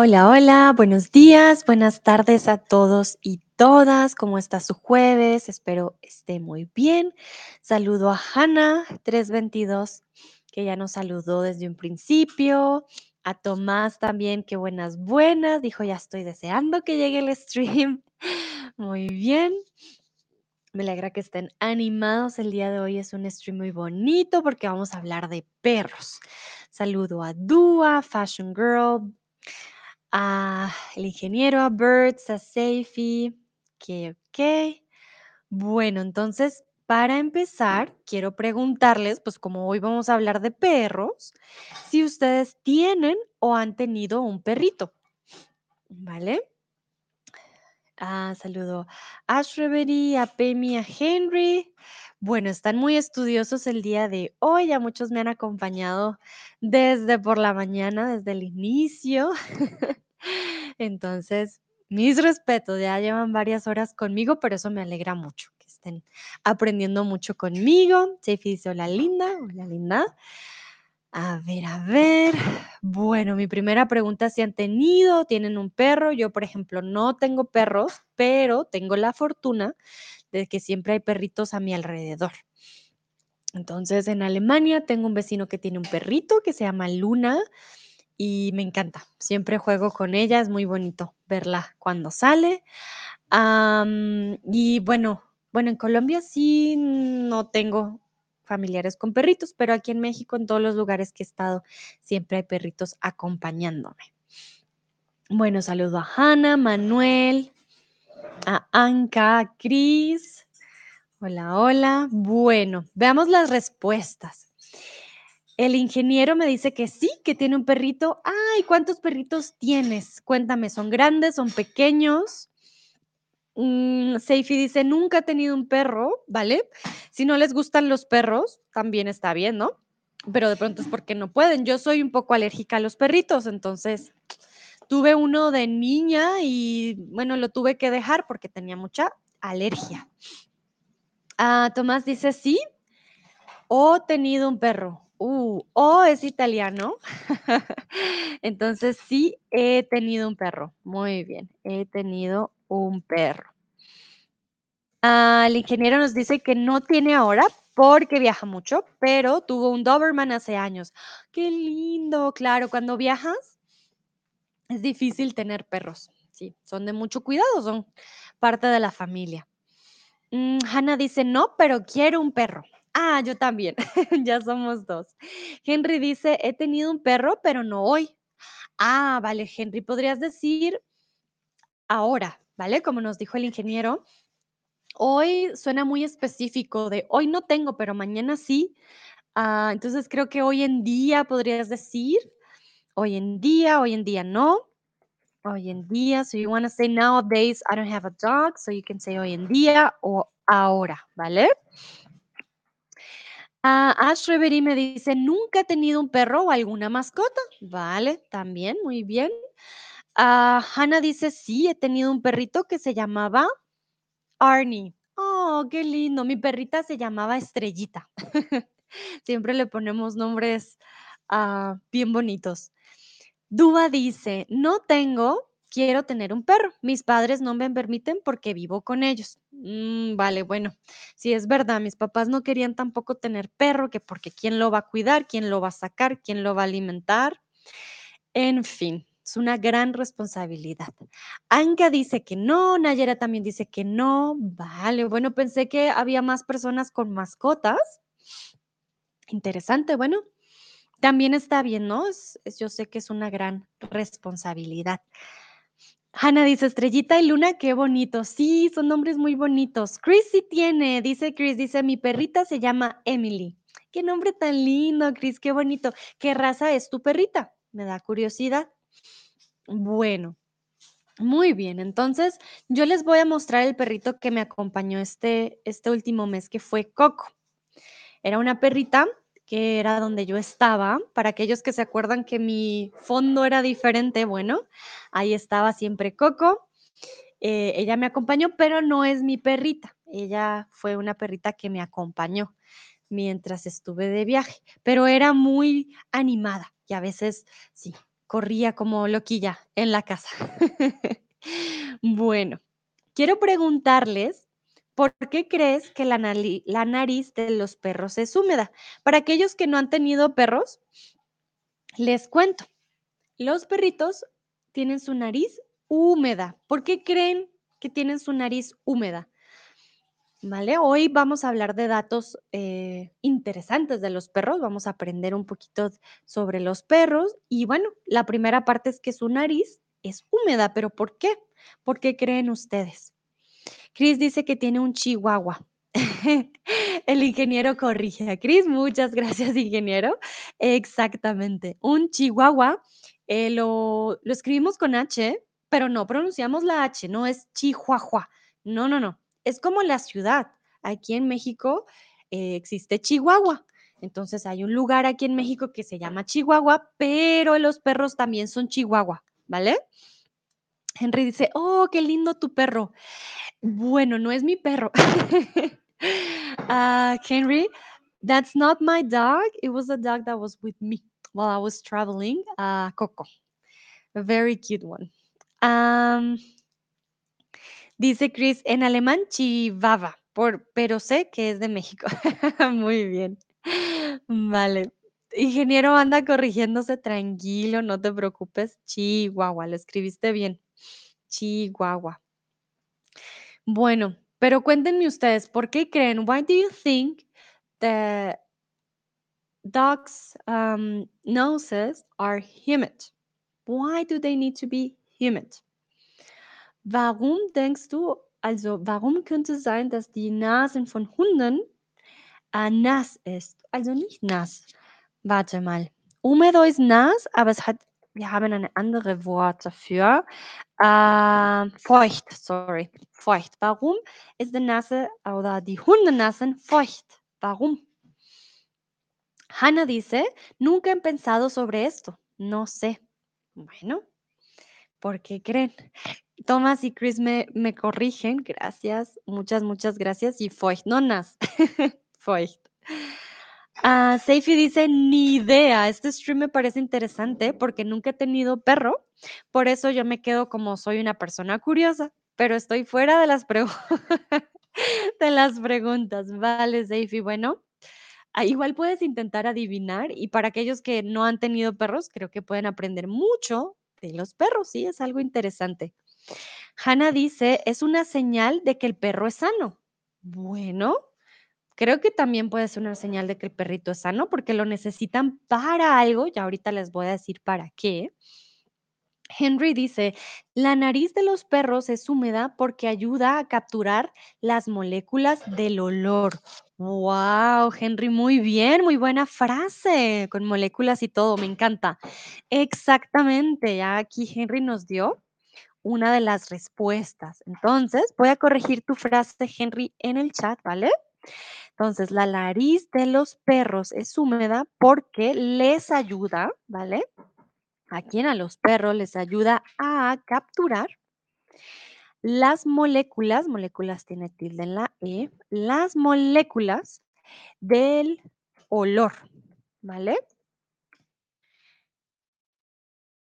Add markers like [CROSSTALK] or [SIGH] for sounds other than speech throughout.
Hola, hola, buenos días, buenas tardes a todos y todas. ¿Cómo está su jueves? Espero esté muy bien. Saludo a Hannah 322, que ya nos saludó desde un principio. A Tomás también, qué buenas, buenas. Dijo, ya estoy deseando que llegue el stream. [LAUGHS] Muy bien. Me alegra que estén animados. El día de hoy es un stream muy bonito porque vamos a hablar de perros. Saludo a Dua, Fashion Girl, a el ingeniero, a Birds, a Safety. Ok, ok. Bueno, entonces, para empezar, quiero preguntarles, pues como hoy vamos a hablar de perros, si ustedes tienen o han tenido un perrito. ¿Vale? Ah, saludo a Shrevery, a Pemi, a Henry. Bueno, están muy estudiosos el día de hoy. Ya muchos me han acompañado desde por la mañana, desde el inicio. [LAUGHS] Entonces, mis respetos, ya llevan varias horas conmigo, pero eso me alegra mucho, que estén aprendiendo mucho conmigo. Seifi dice, hola linda, hola linda. A ver, a ver. Bueno, mi primera pregunta, si han tenido, tienen un perro. Yo, por ejemplo, no tengo perros, pero tengo la fortuna de que siempre hay perritos a mi alrededor. Entonces, en Alemania tengo un vecino que tiene un perrito que se llama Luna y me encanta. Siempre juego con ella, es muy bonito verla cuando sale. Y bueno, bueno, en Colombia sí no tengo familiares con perritos, pero aquí en México, en todos los lugares que he estado, siempre hay perritos acompañándome. Bueno, saludo a Hanna, Manuel, a Anka, a Cris. Hola, hola. Bueno, veamos las respuestas. El ingeniero me dice que sí, que tiene un perrito. Ay, ¿cuántos perritos tienes? Cuéntame, ¿son grandes, son pequeños? Mm, Seifi dice, nunca he tenido un perro, ¿vale? Si no les gustan los perros, también está bien, ¿no? Pero de pronto es porque no pueden. Yo soy un poco alérgica a los perritos, entonces tuve uno de niña y bueno, lo tuve que dejar porque tenía mucha alergia. Ah, Tomás dice, sí, o tenido un perro. Uh, o es italiano. [LAUGHS] Entonces sí, he tenido un perro. Muy bien, he tenido un perro. Ah, el ingeniero nos dice que no tiene ahora porque viaja mucho, pero tuvo un Doberman hace años. Qué lindo, claro, cuando viajas es difícil tener perros. Sí, son de mucho cuidado, son parte de la familia. Mm, Hannah dice no, pero quiero un perro. Ah, yo también, [LAUGHS] ya somos dos. Henry dice, he tenido un perro, pero no hoy. Ah, vale, Henry, podrías decir ahora, ¿vale? Como nos dijo el ingeniero, hoy suena muy específico de hoy no tengo, pero mañana sí. Ah, entonces creo que hoy en día podrías decir, hoy en día, hoy en día no. Hoy en día, so you want to say nowadays I don't have a dog, so you can say hoy en día o ahora, ¿vale? Ah, Ash Reverie me dice, nunca he tenido un perro o alguna mascota. Vale, también, muy bien. Ah, Hannah dice, sí, he tenido un perrito que se llamaba Arnie. Oh, qué lindo. Mi perrita se llamaba Estrellita. [LAUGHS] Siempre le ponemos nombres ah, bien bonitos. Duba dice, no tengo, quiero tener un perro. Mis padres no me permiten porque vivo con ellos. Mm, vale, bueno, sí es verdad, mis papás no querían tampoco tener perro, que porque quién lo va a cuidar, quién lo va a sacar, quién lo va a alimentar. En fin, es una gran responsabilidad. Anka dice que no, Nayera también dice que no. Vale, bueno, pensé que había más personas con mascotas. Interesante, bueno, también está bien, ¿no? Es, yo sé que es una gran responsabilidad. Hanna dice, Estrellita y Luna, qué bonito. Sí, son nombres muy bonitos. Chris sí tiene, dice Chris, dice, mi perrita se llama Emily. Qué nombre tan lindo, Chris, qué bonito. ¿Qué raza es tu perrita? Me da curiosidad. Bueno, muy bien. Entonces, yo les voy a mostrar el perrito que me acompañó este, este último mes, que fue Coco. Era una perrita que era donde yo estaba. Para aquellos que se acuerdan que mi fondo era diferente, bueno, ahí estaba siempre Coco. Eh, ella me acompañó, pero no es mi perrita. Ella fue una perrita que me acompañó mientras estuve de viaje, pero era muy animada y a veces, sí, corría como loquilla en la casa. [LAUGHS] Bueno, quiero preguntarles, ¿por qué crees que la nariz de los perros es húmeda? Para aquellos que no han tenido perros, les cuento. Los perritos tienen su nariz húmeda. ¿Por qué creen que tienen su nariz húmeda? ¿Vale? Hoy vamos a hablar de datos eh, interesantes de los perros. Vamos a aprender un poquito sobre los perros. Y bueno, la primera parte es que su nariz es húmeda. ¿Pero por qué? ¿Por qué creen ustedes? Chris dice que tiene un chihuahua. [LAUGHS] El ingeniero corrige a Chris. Muchas gracias, ingeniero. Exactamente. Un chihuahua eh, lo, lo escribimos con H, pero no pronunciamos la H, no es chihuahua. No, no, no. Es como la ciudad. Aquí en México eh, existe Chihuahua. Entonces hay un lugar aquí en México que se llama Chihuahua, pero los perros también son Chihuahua, ¿vale? Henry dice, oh, qué lindo tu perro. Bueno, no es mi perro. uh, [LAUGHS] Henry, that's not my dog. It was a dog that was with me while I was traveling. Uh, Coco. A very cute one. Dice Chris, en alemán Chihuahua, por, pero sé que es de México. [LAUGHS] Muy bien. Vale. Ingeniero anda corrigiéndose, tranquilo, no te preocupes. Chihuahua, lo escribiste bien. Chihuahua. Bueno, pero cuéntenme ustedes, ¿por qué creen? Why do you think the dogs' um, noses are humid? Why do they need to be humid? Warum denkst du, also warum könnte es sein, dass die Nasen von Hunden äh, nass ist? Also nicht nass. Warte mal. Húmedo ist nass, aber es hat, wir haben ein anderes Wort dafür. Äh, feucht, sorry. Feucht. Warum ist die Nase oder die Hundenasen feucht? Warum? Hannah dice, nunca he pensado sobre esto. No sé. Bueno, ¿por qué creen? Thomas y Chris me, me corrigen. Gracias. Muchas, muchas gracias. Y feucht, no nas. [LAUGHS] feucht. Ah, Seifi dice, ni idea. Este stream me parece interesante porque nunca he tenido perro. Por eso yo me quedo como soy una persona curiosa, pero estoy fuera de las, [LAUGHS] de las preguntas. Vale, Seifi. Bueno, ah, igual puedes intentar adivinar y para aquellos que no han tenido perros, creo que pueden aprender mucho de los perros. Sí, es algo interesante. Hannah dice, es una señal de que el perro es sano. Bueno, creo que también puede ser una señal de que el perrito es sano porque lo necesitan para algo. Ya ahorita les voy a decir para qué. Henry dice, la nariz de los perros es húmeda porque ayuda a capturar las moléculas del olor. Wow, Henry, muy bien, muy buena frase, con moléculas y todo, me encanta. Exactamente, ya aquí Henry nos dio una de las respuestas. Entonces, voy a corregir tu frase, Henry, en el chat, ¿vale? Entonces, la nariz de los perros es húmeda porque les ayuda, ¿vale? A quien a los perros les ayuda a capturar las moléculas, moléculas tiene tilde en la E, las moléculas del olor, ¿vale?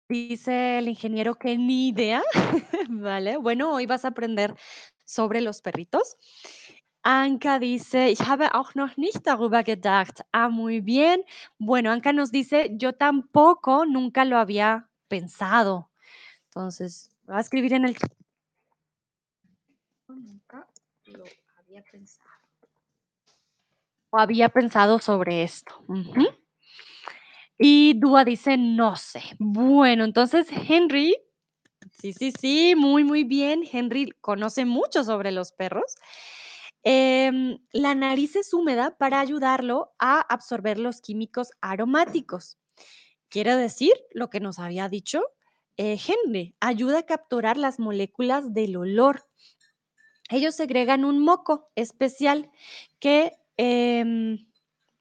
Dice el ingeniero que ni idea, [LAUGHS] ¿vale? Bueno, hoy vas a aprender sobre los perritos. Anka dice, ich habe auch noch nicht darüber gedacht. Ah, muy bien. Bueno, Anka nos dice, yo tampoco nunca lo había pensado. Entonces, va a escribir en el Nunca lo había pensado. O había pensado sobre esto. Y Dúa dice, no sé. Bueno, entonces Henry, sí, sí, sí, muy, muy bien. Henry conoce mucho sobre los perros. Em, la nariz es húmeda para ayudarlo a absorber los químicos aromáticos. Quiere decir lo que nos había dicho eh, Henry, ayuda a capturar las moléculas del olor. Ellos segregan un moco especial que... em,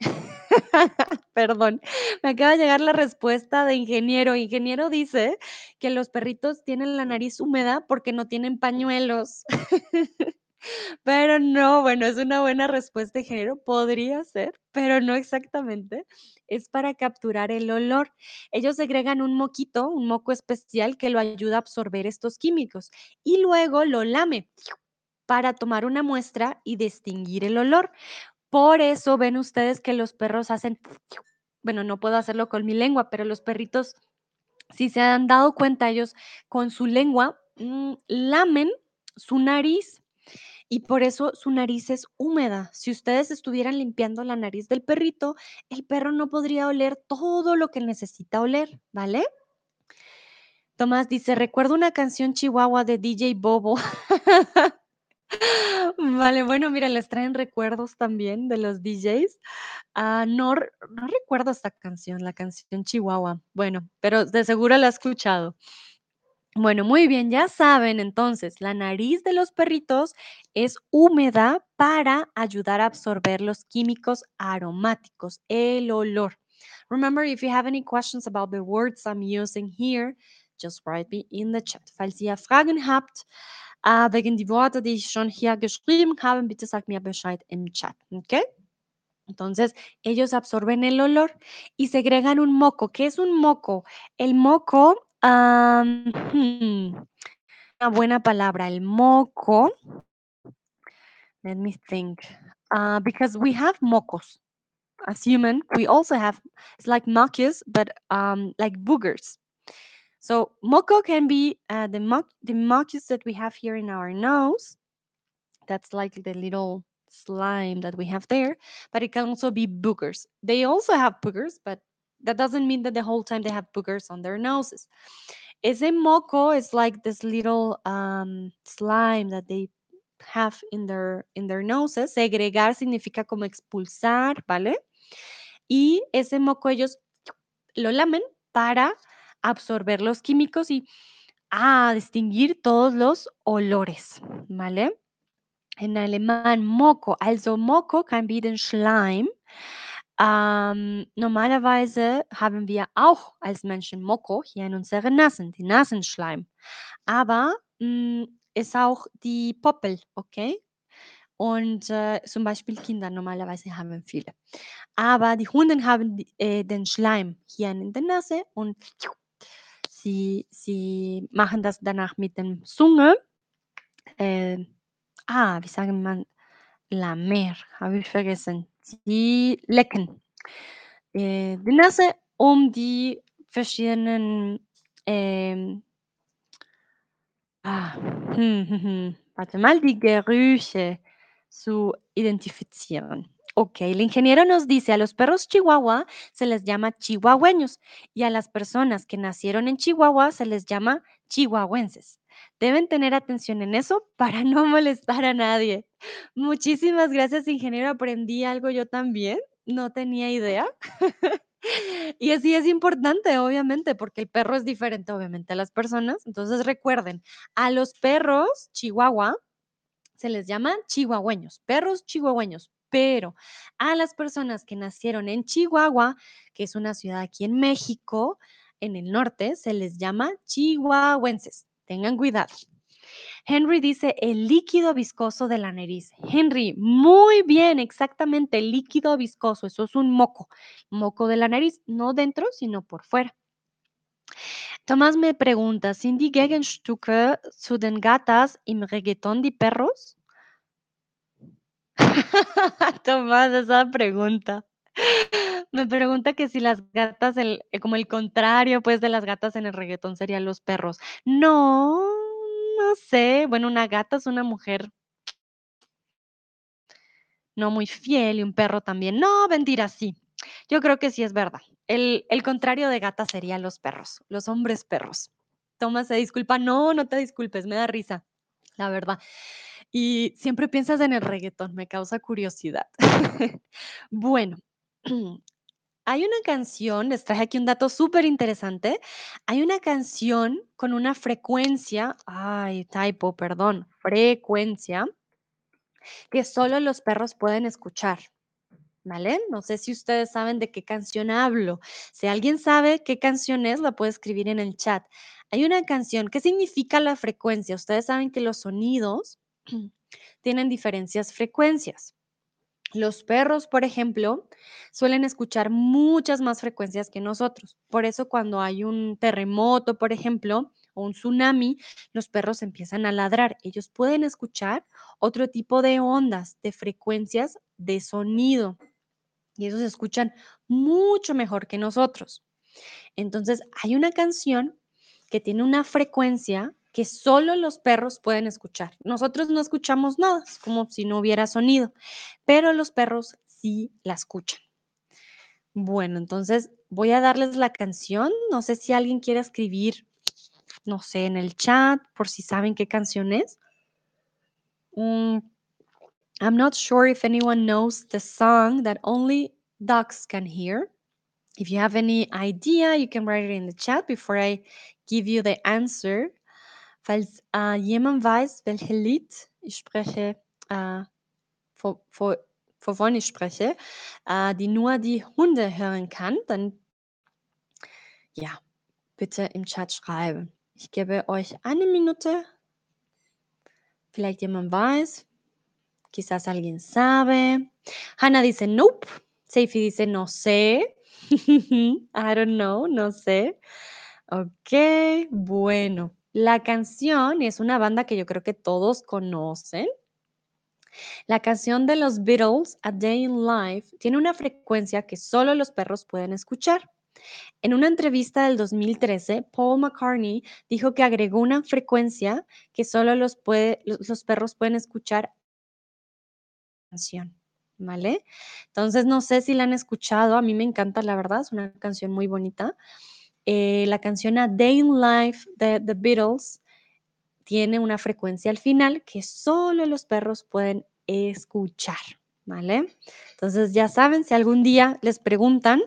[LAUGHS] Perdón, me acaba de llegar la respuesta de ingeniero. Ingeniero dice que los perritos tienen la nariz húmeda porque no tienen pañuelos. [LAUGHS] Pero no, bueno, es una buena respuesta, ingeniero, podría ser, pero no exactamente. Es para capturar el olor. Ellos segregan un moquito, un moco especial que lo ayuda a absorber estos químicos y luego lo lame para tomar una muestra y distinguir el olor. Por eso ven ustedes que los perros hacen, bueno, no puedo hacerlo con mi lengua, pero los perritos, si se han dado cuenta, ellos con su lengua mm, lamen su nariz y por eso su nariz es húmeda. Si ustedes estuvieran limpiando la nariz del perrito, el perro no podría oler todo lo que necesita oler, ¿vale? Tomás dice, recuerdo una canción chihuahua de DJ Bobo. [LAUGHS] Vale, bueno, mira, les traen recuerdos también de los DJs. Ah, no, no recuerdo esta canción, la canción Chihuahua. Bueno, pero de seguro la he escuchado. Bueno, muy bien, ya saben entonces, la nariz de los perritos es húmeda para ayudar a absorber los químicos aromáticos, el olor. Remember, if you have any questions about the words I'm using here, just write me in the chat. Falls ihr Fragen habt, uh, wegen die Worte, die ich schon hier geschrieben habe, bitte sagt mir Bescheid im Chat, ¿ok? Entonces, ellos absorben el olor y segregan un moco. ¿Qué es un moco? El moco Um, hmm, una buena palabra, el moco. Let me think. Uh, because we have mocos. As human, we also have, it's like mucus, but um, like boogers. So moco can be uh, the, muc the mucus that we have here in our nose. That's like the little slime that we have there, but it can also be boogers. They also have boogers, but that doesn't mean that the whole time they have boogers on their noses. Ese moco is like this little um, slime that they have in their, in their noses. Segregar significa como expulsar, ¿vale? Y ese moco ellos lo lamen para absorber los químicos y a ah, distinguir todos los olores, ¿vale? En alemán, moco, also moco kann be den Schleim ähm, normalerweise haben wir auch als Menschen Moko hier in unseren Nasen, die Nasenschleim. Aber mh, hm, ist auch die Poppel, okay? Und äh, zum Beispiel Kinder normalerweise haben viele. Aber die Hunde haben die, äh, den Schleim hier in der Nase und sie, sie machen das danach mit dem Zunge. Äh, ah, wie sagen man? Lamer, habe ich vergessen. Sie lecken äh, die Nase, um die verschiedenen, ähm, ah, hm, hm, hm, warte mal, die Gerüche zu identifizieren. Ok, el ingeniero nos dice, a los perros chihuahua se les llama chihuahueños y a las personas que nacieron en Chihuahua se les llama chihuahuenses. Deben tener atención en eso para no molestar a nadie. Muchísimas gracias, ingeniero. Aprendí algo yo también. No tenía idea. [LAUGHS] Y así es importante, obviamente, porque el perro es diferente, obviamente, a las personas. Entonces recuerden, a los perros chihuahua se les llama chihuahueños, perros chihuahueños, pero a las personas que nacieron en Chihuahua, que es una ciudad aquí en México, en el norte, se les llama chihuahuenses. Tengan cuidado. Henry dice el líquido viscoso de la nariz. Henry, muy bien, exactamente, el líquido viscoso, eso es un moco, moco de la nariz, no dentro, sino por fuera. Tomás me pregunta, ¿sind die Gegenstücke zu den Gatas im Reggaeton die Perros? [LAUGHS] Tomás, esa pregunta. Me pregunta que si las gatas, el, eh, como el contrario, pues, de las gatas en el reggaetón serían los perros. No, no sé. Bueno, una gata es una mujer no muy fiel y un perro también. No, mentira, sí. Yo creo que sí es verdad. El, el contrario de gata serían los perros, los hombres perros. Tomás se disculpa. No, no te disculpes, me da risa, la verdad. Y siempre piensas en el reggaetón, me causa curiosidad. [LAUGHS] bueno, [CLEARS THROAT] hay una canción, les traje aquí un dato súper interesante. Hay una canción con una frecuencia, ay, typo, perdón, frecuencia, que solo los perros pueden escuchar. ¿Vale? No sé si ustedes saben de qué canción hablo. Si alguien sabe qué canción es, la puede escribir en el chat. Hay una canción, ¿qué significa la frecuencia? Ustedes saben que los sonidos [CLEARS THROAT] tienen diferentes frecuencias. Los perros, por ejemplo, suelen escuchar muchas más frecuencias que nosotros. Por eso cuando hay un terremoto, por ejemplo, o un tsunami, los perros empiezan a ladrar. Ellos pueden escuchar otro tipo de ondas, de frecuencias de sonido. Y ellos escuchan mucho mejor que nosotros. Entonces, hay una canción que tiene una frecuencia que solo los perros pueden escuchar. Nosotros no escuchamos nada, es como si no hubiera sonido, pero los perros sí la escuchan. Bueno, entonces voy a darles la canción. No sé si alguien quiere escribir, no sé, en el chat, por si saben qué canción es. Mm, I'm not sure if anyone knows the song that only dogs can hear. If you have any idea, you can write it in the chat before I give you the answer. Falls äh, jemand weiß, welches Lied ich spreche, äh, vor, vor, wovon ich spreche, äh, die nur die Hunde hören kann, dann ja, bitte im Chat schreiben. Ich gebe euch eine Minute. Vielleicht jemand weiß. Quizás alguien sabe. Hannah dice nope. Seifi dice no sé. [LAUGHS] I don't know, no sé. Ok, bueno. La canción es una banda que yo creo que todos conocen. La canción de los Beatles, A Day in Life, tiene una frecuencia que solo los perros pueden escuchar. En una entrevista del 2013, Paul McCartney dijo que agregó una frecuencia que solo los, los perros pueden escuchar. Canción, ¿vale? Entonces no sé si la han escuchado, a mí me encanta, la verdad, es una canción muy bonita. Eh, la canción A Day in Life de The Beatles tiene una frecuencia al final que solo los perros pueden escuchar, ¿vale? Entonces ya saben, si algún día les preguntan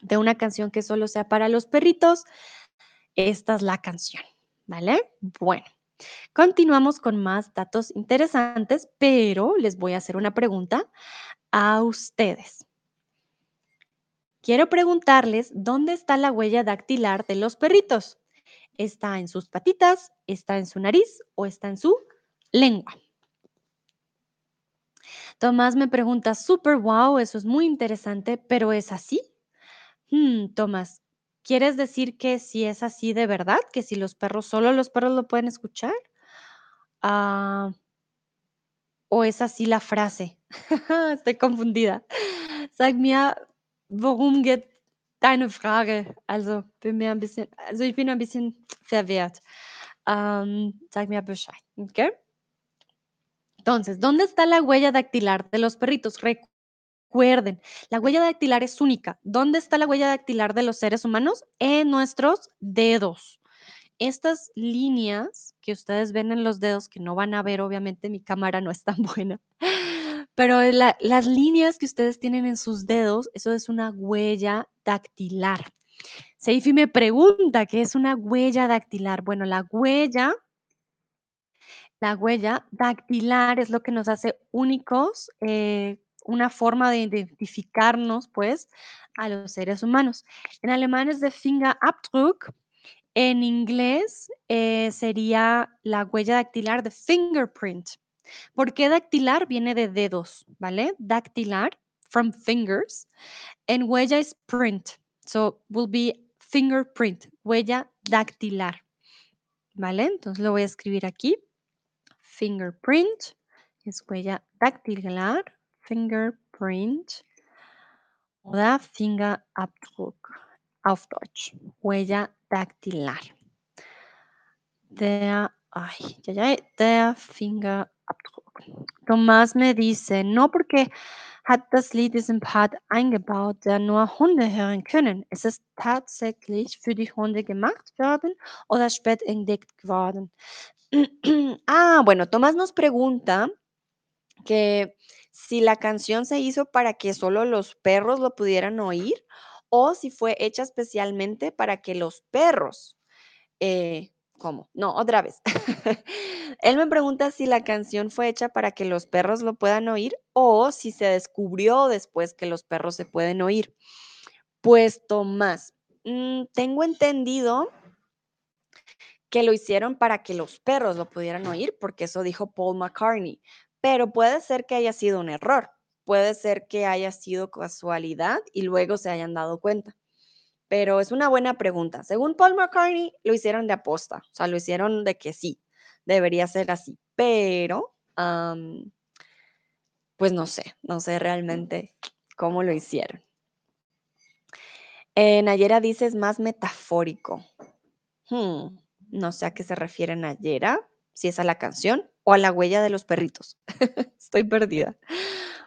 de una canción que solo sea para los perritos, esta es la canción, ¿vale? Bueno, continuamos con más datos interesantes, pero les voy a hacer una pregunta a ustedes. Quiero preguntarles dónde está la huella dactilar de los perritos. ¿Está en sus patitas, está en su nariz o está en su lengua? Tomás me pregunta, super wow, eso es muy interesante, pero ¿es así? Hmm, Tomás, ¿quieres decir que si es así de verdad? ¿Que si los perros, solo los perros lo pueden escuchar? Ah, ¿O es así la frase? [LAUGHS] Estoy confundida. Sag mir, worum geht deine Frage? Also, bin mir ein bisschen, also ich bin ein bisschen. Ähm, sag mir Bescheid, ¿ok? Entonces, ¿dónde está la huella dactilar de los perritos? Recuerden, la huella dactilar es única. ¿Dónde está la huella dactilar de los seres humanos? En nuestros dedos. Estas líneas que ustedes ven en los dedos, que no van a ver, obviamente mi cámara no es tan [LAUGHS] buena, pero las líneas que ustedes tienen en sus dedos, eso es una huella dactilar. Seifi me pregunta qué es una huella dactilar. Bueno, la huella, la huella dactilar es lo que nos hace únicos, eh, una forma de identificarnos, pues, a los seres humanos. En alemán es de Fingerabdruck. En inglés eh, sería la huella dactilar de fingerprint. ¿Por qué dactilar? Viene de dedos, ¿vale? Dactilar, from fingers, and huella es print. So, will be fingerprint, huella dactilar, ¿vale? Entonces lo voy a escribir aquí. Fingerprint es huella dactilar, fingerprint oder Fingerabdruck auf Deutsch, huella dactilar. Der, ay, ya, ya, der Finger Tomás me dice, no porque hat das Lied diesen Part eingebaut, der nur Hunde hören können. Es ist tatsächlich für die Hunde gemacht worden oder spät entdeckt geworden. [CLEARS THROAT] ah, bueno, Tomás nos pregunta que si la canción se hizo para que solo los perros lo pudieran oír o si fue hecha especialmente para que los perros eh, ¿Cómo? No, otra vez. [LAUGHS] Él me pregunta si la canción fue hecha para que los perros lo puedan oír o si se descubrió después que los perros se pueden oír. Pues Tomás, mm, tengo entendido que lo hicieron para que los perros lo pudieran oír, porque eso dijo Paul McCartney. Pero puede ser que haya sido un error, puede ser que haya sido casualidad y luego se hayan dado cuenta. Pero es una buena pregunta. Según Paul McCartney, lo hicieron de aposta, o sea, lo hicieron de que sí, debería ser así. Pero, pues no sé, no sé realmente cómo lo hicieron. Eh, Nayera dice es más metafórico. Hmm, no sé a qué se refiere Nayera, si es a la canción o a la huella de los perritos. [LAUGHS] Estoy perdida.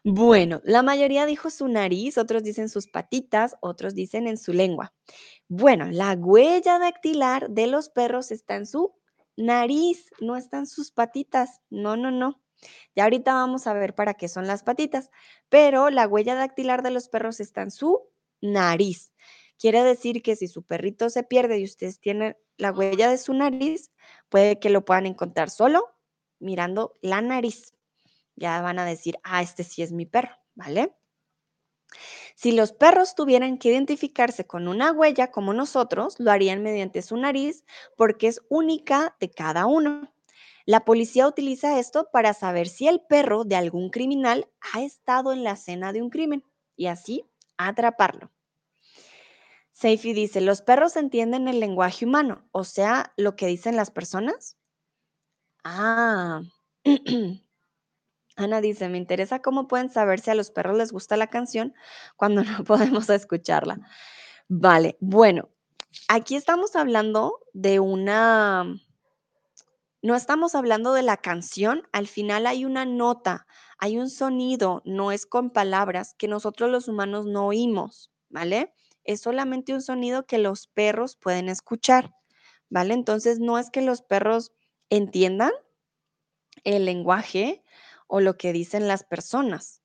Bueno, la mayoría dijo su nariz, otros dicen sus patitas, otros dicen en su lengua. Bueno, la huella dactilar de los perros está en su nariz, no están sus patitas. No, no, no. Ya ahorita vamos a ver para qué son las patitas, pero la huella dactilar de los perros está en su nariz. Quiere decir que si su perrito se pierde y ustedes tienen la huella de su nariz, puede que lo puedan encontrar solo mirando la nariz. Ya van a decir, ah, este sí es mi perro, ¿vale? Si los perros tuvieran que identificarse con una huella como nosotros, lo harían mediante su nariz porque es única de cada uno. La policía utiliza esto para saber si el perro de algún criminal ha estado en la escena de un crimen y así atraparlo. Seifi dice, ¿los perros entienden el lenguaje humano? O sea, lo que dicen las personas. Ah. [CLEARS THROAT] Ana dice, me interesa cómo pueden saber si a los perros les gusta la canción cuando [LAUGHS] no podemos escucharla. Vale, bueno, aquí estamos hablando de una, no estamos hablando de la canción, al final hay una nota, hay un sonido, no es con palabras que nosotros los humanos no oímos, ¿vale? Es solamente un sonido que los perros pueden escuchar, ¿vale? Entonces no es que los perros entiendan el lenguaje o lo que dicen las personas.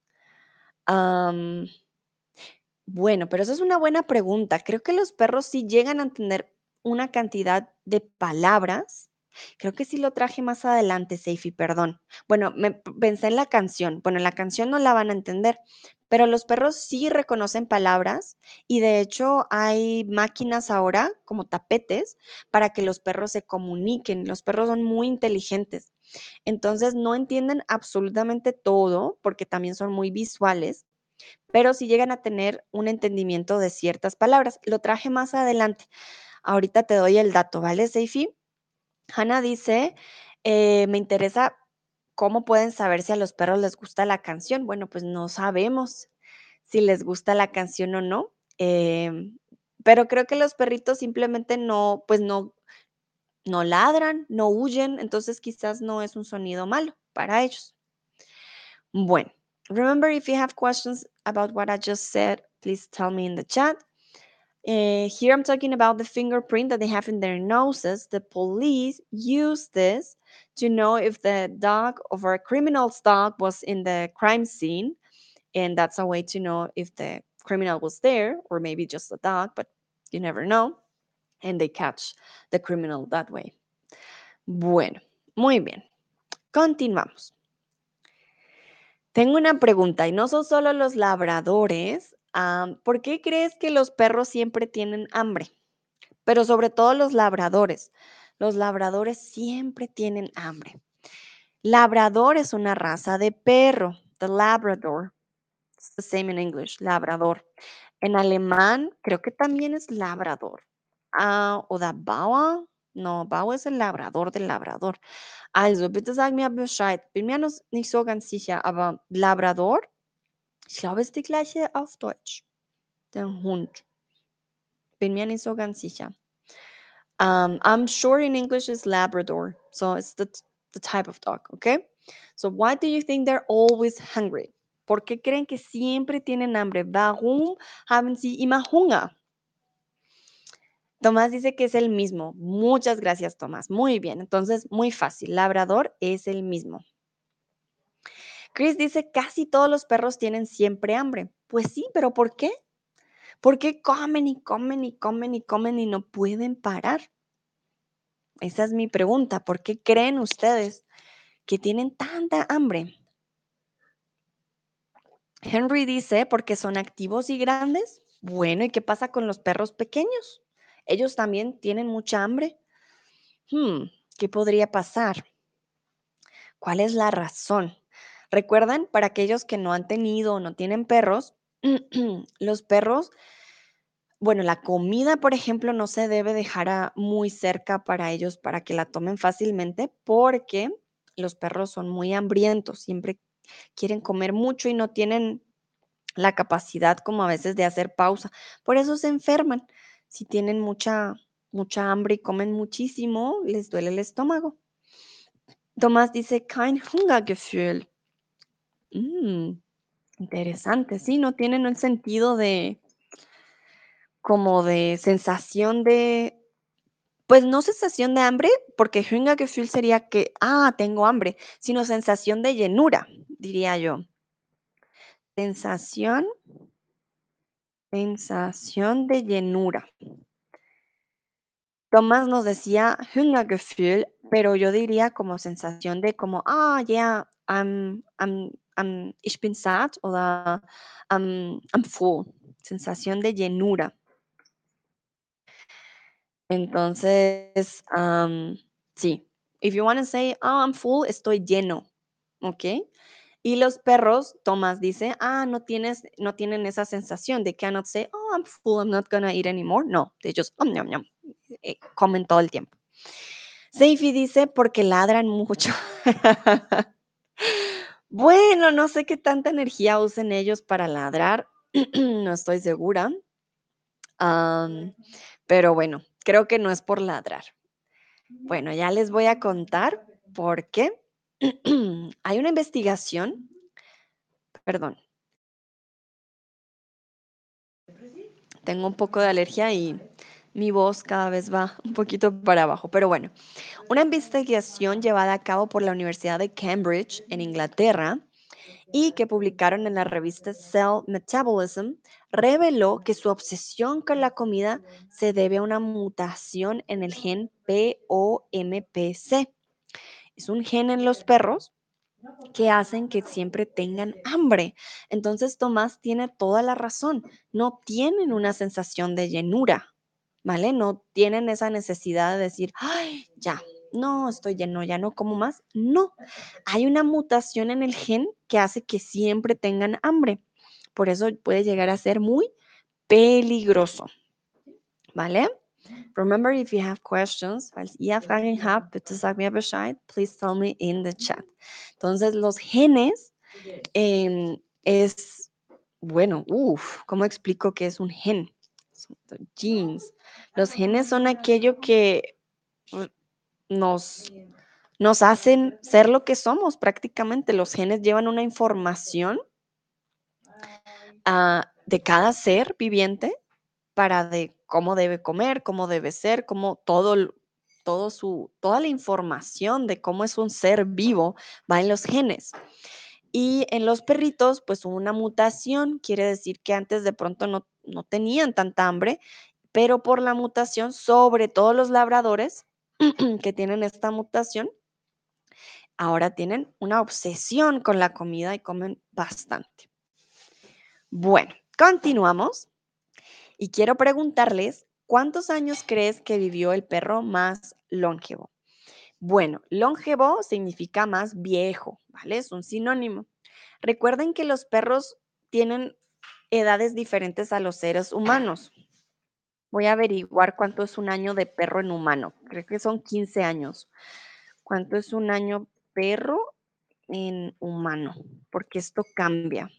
bueno, pero eso es una buena pregunta. Creo que los perros sí llegan a entender una cantidad de palabras. Creo que sí lo traje más adelante, Seifi, perdón. Bueno, me pensé en la canción. Bueno, la canción no la van a entender, pero los perros sí reconocen palabras y de hecho hay máquinas ahora como tapetes para que los perros se comuniquen. Los perros son muy inteligentes. Entonces no entienden absolutamente todo porque también son muy visuales, pero sí llegan a tener un entendimiento de ciertas palabras. Lo traje más adelante. Ahorita te doy el dato, ¿vale, Seifi? Hannah dice, eh, me interesa ¿Cómo pueden saber si a los perros les gusta la canción? Bueno, pues no sabemos si les gusta la canción o no. Em, pero creo que los perritos simplemente no, pues no, no ladran, no huyen, entonces quizás no es un sonido malo para ellos. Bueno, remember if you have questions about what I just said, please tell me in the chat. Uh, here I'm talking about the fingerprint that they have in their noses. The police use this to know if the dog of a criminal's dog was in the crime scene. And that's a way to know if the criminal was there or maybe just a dog, but you never know. And they catch the criminal that way. Bueno, muy bien. Continuamos. Tengo una pregunta, y no son solo los labradores. ¿Por qué crees que los perros siempre tienen hambre? Pero sobre todo los labradores. Los labradores siempre tienen hambre. Labrador es una raza de perro, the Labrador. It's the same in English, labrador. En alemán creo que también es labrador. Ah, oder Bauer. No, Bauer es el labrador del labrador. Also, bitte sag mir Bescheid. Bin mir nicht so ganz sicher, aber Labrador, ich glaube, ist die gleiche auf Deutsch. Der Hund. Bin mir nicht so ganz sicher. Um, I'm sure in English is Labrador, so it's the, the type of dog, okay? So why do you think they're always hungry? ¿Por qué creen que siempre tienen hambre? Warum haben sie immer Hunger? Tomás dice que es el mismo. Muchas gracias, Tomás. Muy bien. Entonces, muy fácil. Labrador es el mismo. Chris dice, casi todos los perros tienen siempre hambre. Pues sí, pero ¿por qué? ¿Por qué comen y comen y comen y comen y no pueden parar? Esa es mi pregunta. ¿Por qué creen ustedes que tienen tanta hambre? Henry dice, porque son activos y grandes. Bueno, ¿y qué pasa con los perros pequeños? Ellos también tienen mucha hambre. Hmm, ¿qué podría pasar? ¿Cuál es la razón? Recuerdan, para aquellos que no han tenido o no tienen perros, [CLEARS THROAT] los perros, bueno, la comida, por ejemplo, no se debe dejar a- muy cerca para ellos para que la tomen fácilmente porque los perros son muy hambrientos, siempre quieren comer mucho y no tienen la capacidad como a veces de hacer pausa. Por eso se enferman. Si tienen mucha, mucha hambre y comen muchísimo, les duele el estómago. Tomás dice, kein Hungergefühl. Mm, interesante, sí, no tienen el sentido de como de sensación de, pues no sensación de hambre, porque Hungergefühl sería que, ah, tengo hambre, sino sensación de llenura, diría yo. Sensación, sensación de llenura. Tomás nos decía Hungergefühl, pero yo diría como sensación de como, ah, ich bin satt oder am, am full, sensación de llenura. Entonces, am, sí, if you want to say, oh, I'm full, estoy lleno, ¿ok? Y los perros, Tomás dice, ah, no tienes, no tienen esa sensación. They cannot say, oh, I'm full, I'm not gonna eat anymore. No, they just, yum, eh, comen todo el tiempo. Seifi dice, porque ladran mucho. [LAUGHS] Bueno, no sé qué tanta energía usen ellos para ladrar, [CLEARS THROAT] no estoy segura. Pero bueno, creo que no es por ladrar. Bueno, ya les voy a contar por qué. [CLEARS THROAT] Hay una investigación, perdón, tengo un poco de alergia y mi voz cada vez va un poquito para abajo, pero bueno, una investigación llevada a cabo por la Universidad de Cambridge en Inglaterra y que publicaron en la revista Cell Metabolism reveló que su obsesión con la comida se debe a una mutación en el gen POMPC. Es un gen en los perros que hacen que siempre tengan hambre. Entonces Tomás tiene toda la razón. No tienen una sensación de llenura, ¿vale? No tienen esa necesidad de decir, ay, ya, no, estoy lleno, ya no como más. No, hay una mutación en el gen que hace que siempre tengan hambre. Por eso puede llegar a ser muy peligroso, ¿vale? Remember, if you have questions, falls ihr Fragen habt, bitte sag mir Bescheid. Please tell me in the chat. Entonces, los genes em, es, bueno, uff, ¿cómo explico qué es un gen? Genes. Los genes son aquello que pues, nos, nos hacen ser lo que somos prácticamente. Los genes llevan una información ah, de cada ser viviente para de cómo debe comer, cómo debe ser, cómo todo, todo su, toda la información de cómo es un ser vivo va en los genes. Y en los perritos, pues una mutación, quiere decir que antes de pronto no, no tenían tanta hambre, pero por la mutación, sobre todo los labradores [CLEARS THROAT] que tienen esta mutación, ahora tienen una obsesión con la comida y comen bastante. Bueno, continuamos. Y quiero preguntarles, ¿cuántos años crees que vivió el perro más longevo? Bueno, longevo significa más viejo, ¿vale? Es un sinónimo. Recuerden que los perros tienen edades diferentes a los seres humanos. Voy a averiguar cuánto es un año de perro en humano. Creo que son 15 años. ¿Cuánto es un año perro en humano? Porque esto cambia.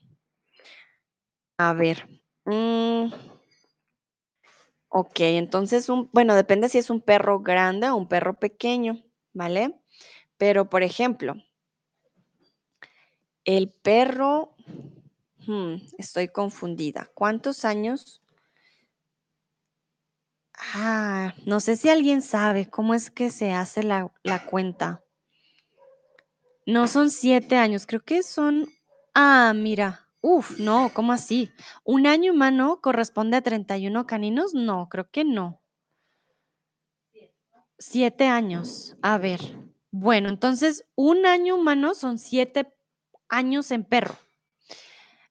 A ver. mm, Ok, entonces un, bueno, depende si es un perro grande o un perro pequeño, ¿vale? Pero, por ejemplo, el perro, hmm, estoy confundida. ¿Cuántos años? Ah, no sé si alguien sabe cómo es que se hace la, la cuenta. No son siete años, creo que son, ah, mira, uf, no, ¿cómo así? ¿Un año humano corresponde a 31 caninos? No, creo que no. Siete años. A ver. Bueno, entonces un año humano son siete años en perro.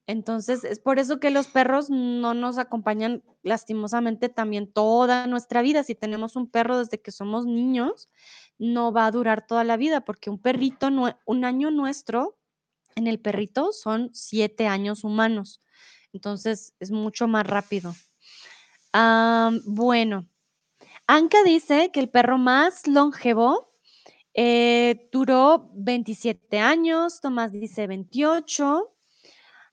Entonces, es por eso que los perros no nos acompañan lastimosamente también toda nuestra vida. Si tenemos un perro desde que somos niños, no va a durar toda la vida, porque un perrito, un año nuestro en el perrito son siete años humanos. Entonces, es mucho más rápido. bueno, Anka dice que el perro más longevo eh, duró 27 años, Tomás dice 28,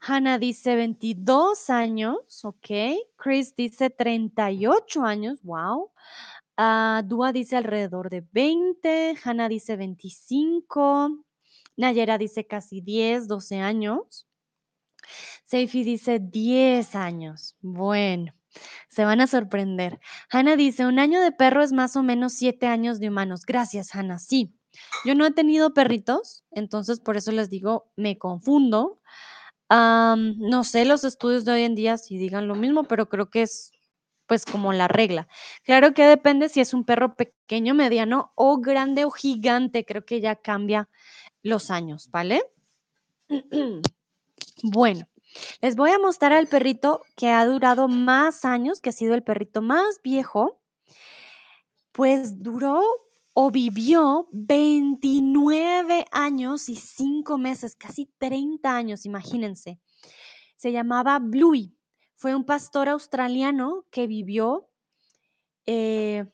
Hannah dice 22 años, ok. Chris dice 38 años, wow. Uh, Dua dice alrededor de 20, Hannah dice 25, Nayera dice casi 10, 12 años. Seifi dice 10 años. Bueno, se van a sorprender. Hannah dice, un año de perro es más o menos 7 años de humanos. Gracias, Hannah. Sí, yo no he tenido perritos, entonces por eso les digo, me confundo no sé los estudios de hoy en día si digan lo mismo, pero creo que es pues como la regla. Claro que depende si es un perro pequeño, mediano o grande o gigante, creo que ya cambia los años, ¿vale? [CLEARS THROAT] Bueno, les voy a mostrar al perrito que ha durado más años, que ha sido el perrito más viejo. Pues duró o vivió 29 años y 5 meses, casi 30 años, imagínense. Se llamaba Bluey. Fue un pastor australiano que vivió eh,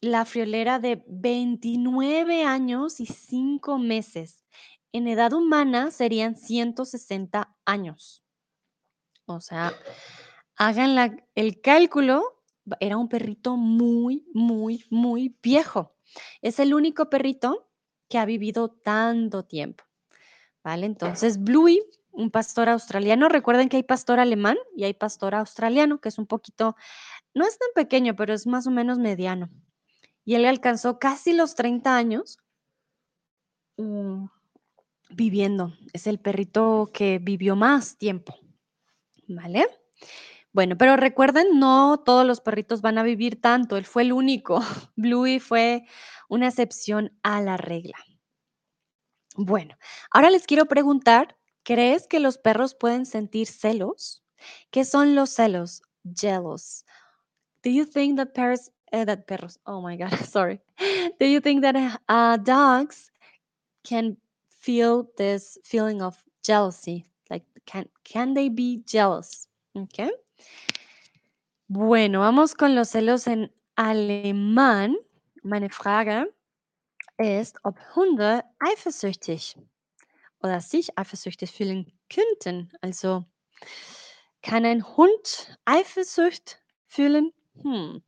la friolera de 29 años y 5 meses. En edad humana serían 160 años. O sea, hagan el cálculo, era un perrito muy, muy, muy viejo. Es el único perrito que ha vivido tanto tiempo. ¿Vale? Entonces, Bluey, un pastor australiano, recuerden que hay pastor alemán y hay pastor australiano, que es un poquito, no es tan pequeño, pero es más o menos mediano. Y él alcanzó casi los 30 años mm, viviendo. Es el perrito que vivió más tiempo. ¿Vale? Bueno, pero recuerden, no todos los perritos van a vivir tanto. Él fue el único. [LAUGHS] Bluey fue una excepción a la regla. Bueno, ahora les quiero preguntar, ¿crees que los perros pueden sentir celos? ¿Qué son los celos? Jealous. Do you think that eh, perros, oh my God, [LAUGHS] sorry. Do you think that uh, dogs can feel this feeling of jealousy? Like, can, can they be jealous? Okay. Bueno, vamos con los celos en alemán. Meine Frage ist, ob Hunde eifersüchtig oder sich eifersüchtig fühlen könnten. Also, kann ein Hund Eifersucht fühlen? Hm.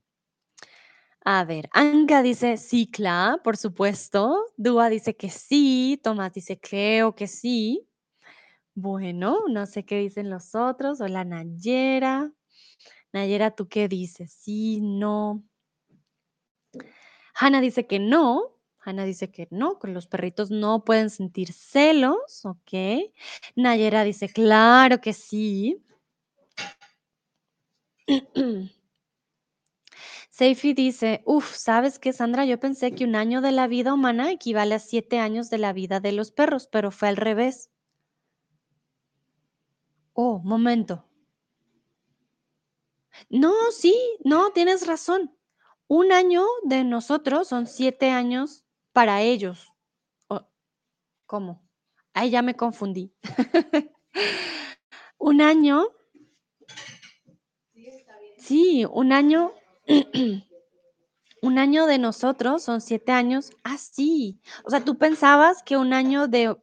A ver, Anka dice sí, claro, por supuesto. Dua dice que sí. Tomás dice creo que sí. Bueno, no sé qué dicen los otros. Hola, Nayera. Nayera, ¿tú qué dices? Sí, no. Hanna dice que no. Hanna dice que no, que los perritos no pueden sentir celos, ¿ok? Nayera dice, claro que sí. [CLEARS THROAT] Seifi dice, uff, ¿sabes qué, Sandra? Yo pensé que un año de la vida humana equivale a siete años de la vida de los perros, pero fue al revés. Oh, momento. No, sí, no, tienes razón. Un año de nosotros son siete años para ellos. ¿Cómo? Ahí ya me confundí. [LAUGHS] un año. Sí, un año. [CLEARS THROAT] un año de nosotros son siete años. Ah, sí. O sea, tú pensabas que un año de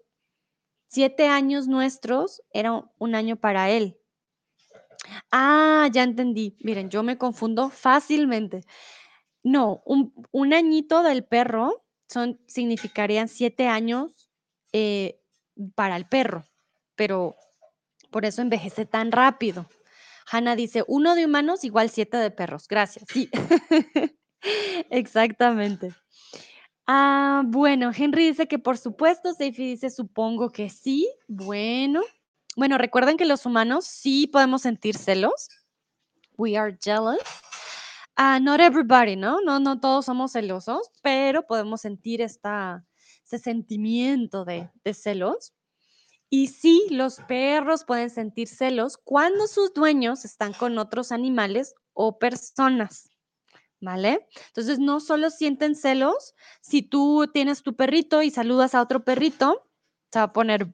siete años nuestros era un año para él. Ah, ya entendí. Miren, yo me confundo fácilmente. No, un, añito del perro son, significarían siete años eh, para el perro, pero por eso envejece tan rápido. Hanna dice, uno de humanos igual siete de perros. Gracias. Sí, [LAUGHS] exactamente. Ah, bueno, Henry dice que por supuesto, Seifi dice supongo que sí. Bueno, bueno, recuerden que los humanos sí podemos sentir celos. We are jealous. Uh, not everybody, ¿no? No, no todos somos celosos, pero podemos sentir esta, ese sentimiento de, de celos. Y sí, los perros pueden sentir celos cuando sus dueños están con otros animales o personas. ¿Vale? Entonces, no solo sienten celos, si tú tienes tu perrito y saludas a otro perrito, se va a poner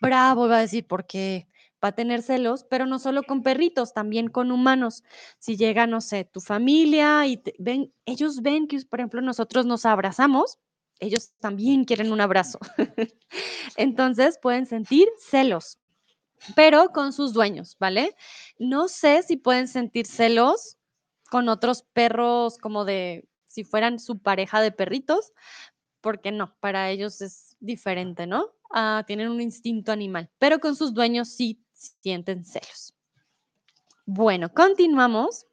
bravo, va a decir, porque va a tener celos, pero no solo con perritos, también con humanos. Si llega, no sé, tu familia y ven, ellos ven que, por ejemplo, nosotros nos abrazamos, ellos también quieren un abrazo. [LAUGHS] Entonces pueden sentir celos, pero con sus dueños, ¿vale? No sé si pueden sentir celos con otros perros como de si fueran su pareja de perritos, porque no, para ellos es diferente, ¿no? Ah, tienen un instinto animal, pero con sus dueños sí sienten celos. Bueno, continuamos.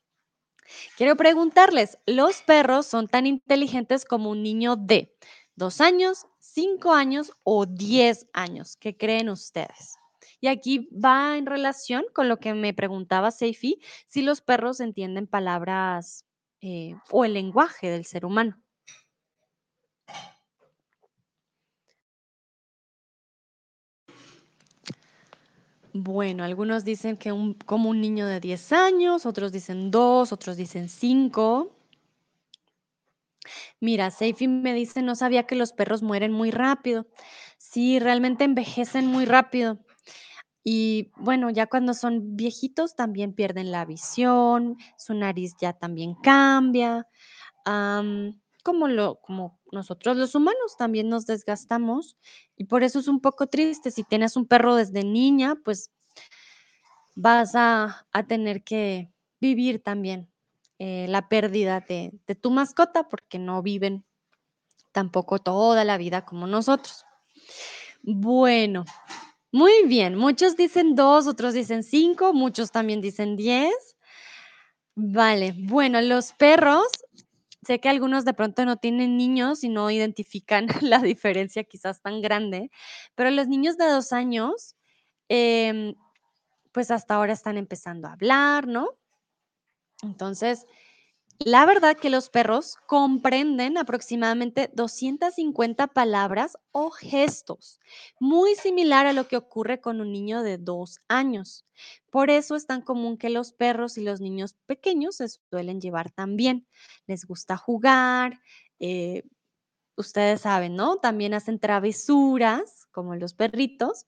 Quiero preguntarles, ¿los perros son tan inteligentes como un niño de dos años, cinco años o diez años? ¿Qué creen ustedes? Y aquí va en relación con lo que me preguntaba Seifi, si los perros entienden palabras eh, o el lenguaje del ser humano. Bueno, algunos dicen que como un niño de 10 años, otros dicen 2, otros dicen 5. Mira, Seifi me dice, no sabía que los perros mueren muy rápido. Sí, realmente envejecen muy rápido. Y bueno, ya cuando son viejitos también pierden la visión, su nariz ya también cambia. Como, lo, como nosotros los humanos también nos desgastamos y por eso es un poco triste. Si tienes un perro desde niña, pues vas a, tener que vivir también eh, la pérdida de, de tu mascota porque no viven tampoco toda la vida como nosotros. Bueno, muy bien. Muchos dicen dos, otros dicen cinco, muchos también dicen diez. Vale, bueno, los perros Sé que algunos de pronto no tienen niños y no identifican [LAUGHS] la diferencia quizás tan grande, pero los niños de dos años, em, pues hasta ahora están empezando a hablar, ¿no? Entonces, la verdad que los perros comprenden aproximadamente 250 palabras o gestos, muy similar a lo que ocurre con un niño de dos años. Por eso es tan común que los perros y los niños pequeños se suelen llevar también. Les gusta jugar, eh, ustedes saben, ¿no? También hacen travesuras, como los perritos,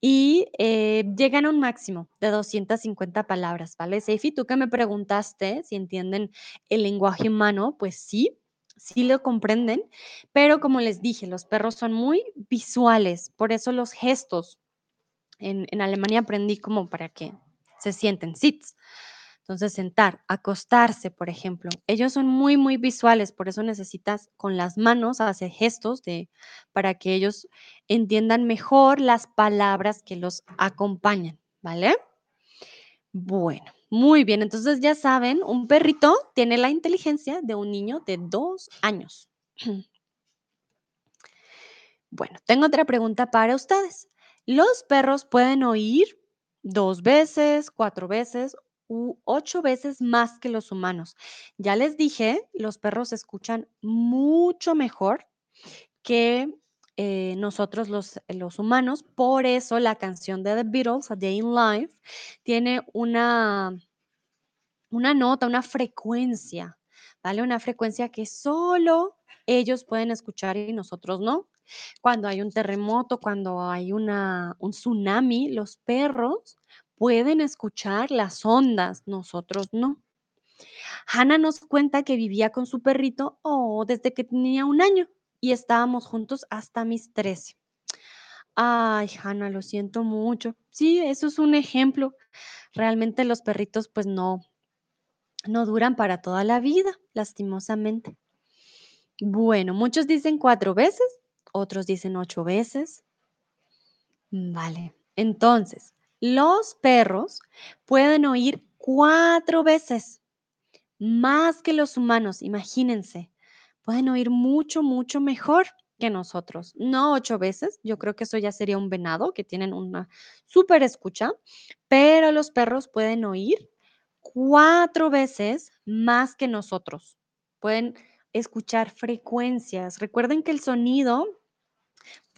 y eh, llegan a un máximo de 250 palabras, ¿vale? Seifi, tú que me preguntaste si entienden el lenguaje humano, pues sí, sí lo comprenden, pero como les dije, los perros son muy visuales, por eso los gestos. En, en Alemania aprendí como para que se sienten, sits. Entonces, sentar, acostarse, por ejemplo. Ellos son muy, muy visuales, por eso necesitas con las manos hacer gestos de, para que ellos entiendan mejor las palabras que los acompañan, ¿vale? Bueno, muy bien. Entonces, ya saben, un perrito tiene la inteligencia de un niño de dos años. [CLEARS THROAT] Bueno, tengo otra pregunta para ustedes. ¿Los perros pueden oír dos veces, cuatro veces ocho veces más que los humanos. Ya les dije, los perros escuchan mucho mejor que eh, nosotros los, los, humanos. Por eso la canción de The Beatles, A Day in Life, tiene una, una nota, una frecuencia, ¿vale? Una frecuencia que solo ellos pueden escuchar y nosotros no. Cuando hay un terremoto, cuando hay una, un tsunami, los perros pueden escuchar las ondas, nosotros no. Hannah nos cuenta que vivía con su perrito oh, desde que tenía un año y estábamos juntos hasta mis 13. Ay, Hannah, lo siento mucho. Sí, eso es un ejemplo. Realmente los perritos pues no, no duran para toda la vida, lastimosamente. Bueno, muchos dicen cuatro veces, otros dicen ocho veces. Vale, entonces, los perros pueden oír cuatro veces más que los humanos, imagínense. Pueden oír mucho, mucho mejor que nosotros. No ocho veces, yo creo que eso ya sería un venado, que tienen una súper escucha, pero los perros pueden oír cuatro veces más que nosotros. Pueden escuchar frecuencias. Recuerden que el sonido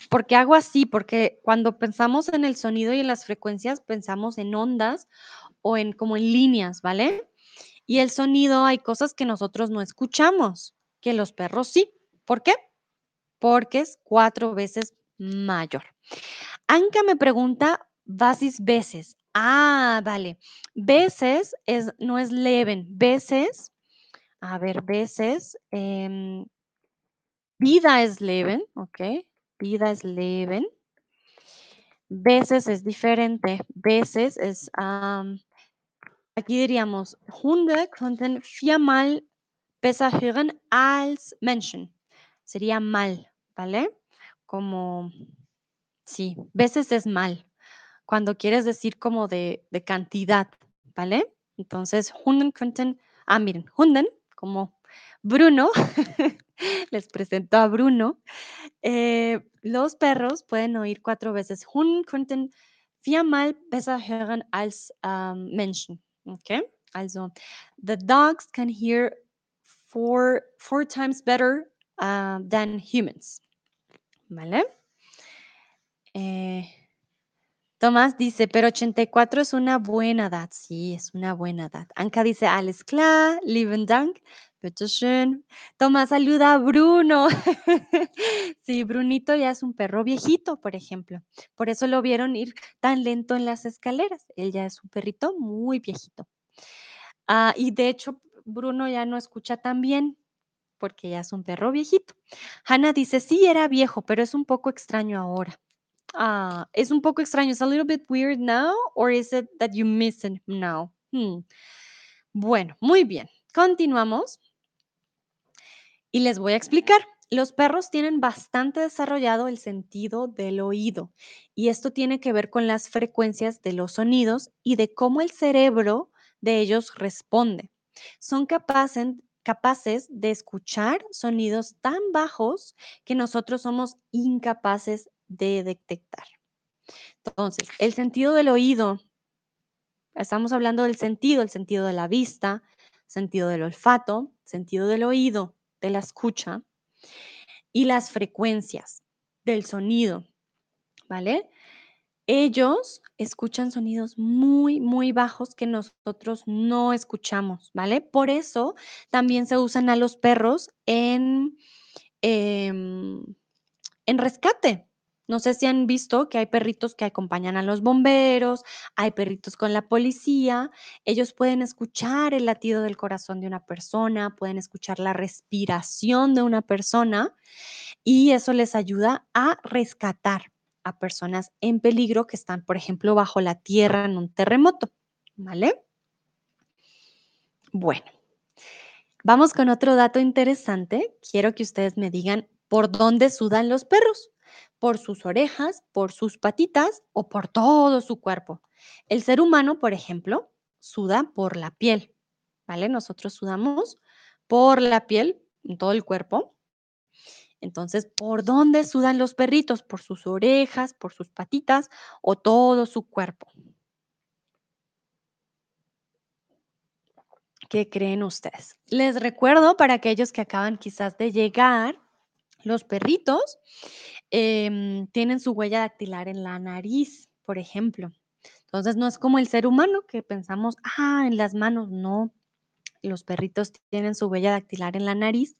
¿Por qué hago así? Porque cuando pensamos en el sonido y en las frecuencias, pensamos en ondas o en como en líneas, ¿vale? Y el sonido, hay cosas que nosotros no escuchamos, que los perros sí. ¿Por qué? Porque es cuatro veces mayor. Anka me pregunta, ¿vasis veces? Ah, vale. Veces es, no es leven. Veces, a ver, veces, em, vida es leven, ¿ok? Vida es leven. Veces es diferente. Veces es, aquí diríamos, Hunde könnten viermal besser hören als Menschen. Sería mal, ¿vale? Como, sí, veces es mal. Cuando quieres decir como de, de cantidad, ¿vale? Entonces, Hunden könnten, ah, miren, Hunden, como Bruno, [LAUGHS] les presento a Bruno. eh, los perros pueden oír cuatro veces. Hunden könnten viermal besser hören als ähm, Menschen. Okay? Also, the dogs can hear four, four times better uh, than humans. ¿Vale? Eh, Tomás dice, pero 84 es una buena edad. Sí, es una buena edad. Anka dice, alles klar, lieben Dank, Tomás saluda a Bruno. [LAUGHS] sí, Brunito ya es un perro viejito, por ejemplo. Por eso lo vieron ir tan lento en las escaleras. Él ya es un perrito muy viejito. Ah, y de hecho, Bruno ya no escucha tan bien porque ya es un perro viejito. Hannah dice, sí, era viejo, pero es un poco extraño ahora. Ah, es un poco extraño. ¿Es a little bit weird now or is it that you miss it now? Hmm. Bueno, muy bien. Continuamos. Y les voy a explicar. Los perros tienen bastante desarrollado el sentido del oído y esto tiene que ver con las frecuencias de los sonidos y de cómo el cerebro de ellos responde. Son capaces, de escuchar sonidos tan bajos que nosotros somos incapaces de detectar. Entonces, el sentido del oído, estamos hablando del sentido, el sentido de la vista, sentido del olfato, sentido del oído, de la escucha y las frecuencias del sonido, ¿vale? Ellos escuchan sonidos muy, muy bajos que nosotros no escuchamos, ¿vale? Por eso también se usan a los perros en, em, en rescate. No sé si han visto que hay perritos que acompañan a los bomberos, hay perritos con la policía. Ellos pueden escuchar el latido del corazón de una persona, pueden escuchar la respiración de una persona y eso les ayuda a rescatar a personas en peligro que están, por ejemplo, bajo la tierra en un terremoto. ¿Vale? Bueno, vamos con otro dato interesante. Quiero que ustedes me digan por dónde sudan los perros por sus orejas, por sus patitas o por todo su cuerpo. El ser humano, por ejemplo, suda por la piel, ¿vale? Nosotros sudamos por la piel, en todo el cuerpo. Entonces, ¿por dónde sudan los perritos? ¿Por sus orejas, por sus patitas o todo su cuerpo? ¿Qué creen ustedes? Les recuerdo para aquellos que acaban quizás de llegar, los perritos em, tienen su huella dactilar en la nariz, por ejemplo. Entonces no es como el ser humano que pensamos, ah, en las manos, no. Los perritos tienen su huella dactilar en la nariz.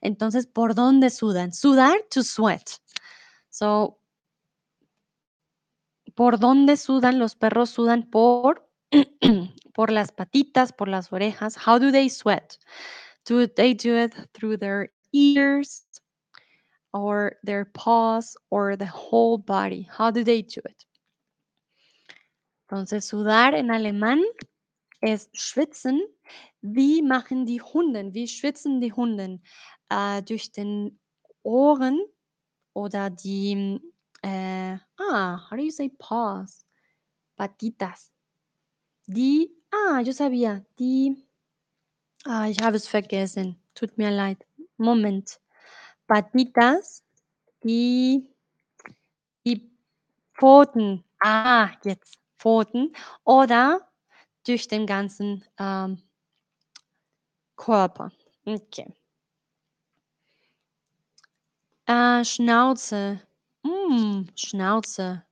Entonces, ¿por dónde sudan? Sudar to sweat. So, ¿por dónde sudan? Los perros sudan por, [CLEARS THROAT] por las patitas, por las orejas. How do they sweat? Do they do it through their ears, or their paws or the whole body? How do they do it? Entonces, sudar en alemán es schwitzen. Wie machen die Hunden? Wie schwitzen die Hunden? Äh, durch den Ohren oder die, äh, ah, how do you say paws? Patitas. Die, ah, yo sabía, die, ah, ich habe es vergessen. Tut mir leid. Moment. Patitas, die die Pfoten. Ah, jetzt Pfoten oder durch den ganzen, ähm, Körper. Okay. Äh, Schnauze. Mm, Schnauze.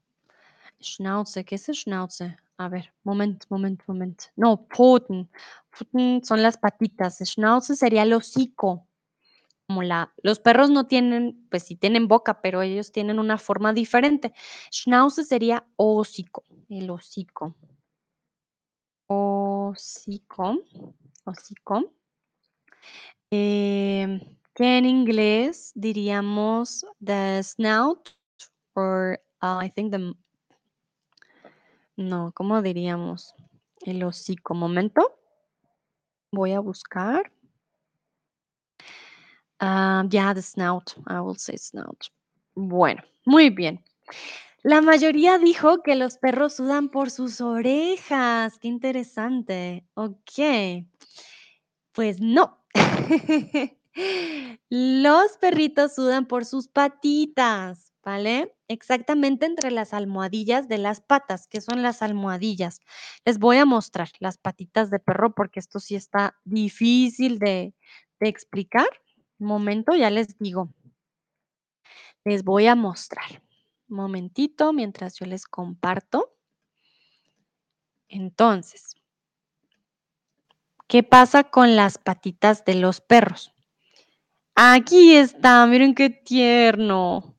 Schnauze, ¿qué es Schnauze? A ver, moment, moment, moment. No, Pfoten. Pfoten son las patitas. Schnauze sería el hocico. Como los perros no tienen, pues sí tienen boca, pero ellos tienen una forma diferente. Schnauze sería hocico, el hocico. Hocico, hocico. Em, que en inglés diríamos the snout or uh, I think the no, ¿cómo diríamos? El hocico. Momento. Voy a buscar. Ah, ya, the snout. I will say snout. Bueno, muy bien. La mayoría dijo que los perros sudan por sus orejas. Qué interesante. Ok. Pues no. [LAUGHS] Los perritos sudan por sus patitas, ¿vale? Exactamente entre las almohadillas de las patas, que son las almohadillas. Les voy a mostrar las patitas de perro porque esto sí está difícil de explicar. Momento, ya les digo. Les voy a mostrar. Un momentito mientras yo les comparto. Entonces, ¿qué pasa con las patitas de los perros? Aquí está, miren qué tierno.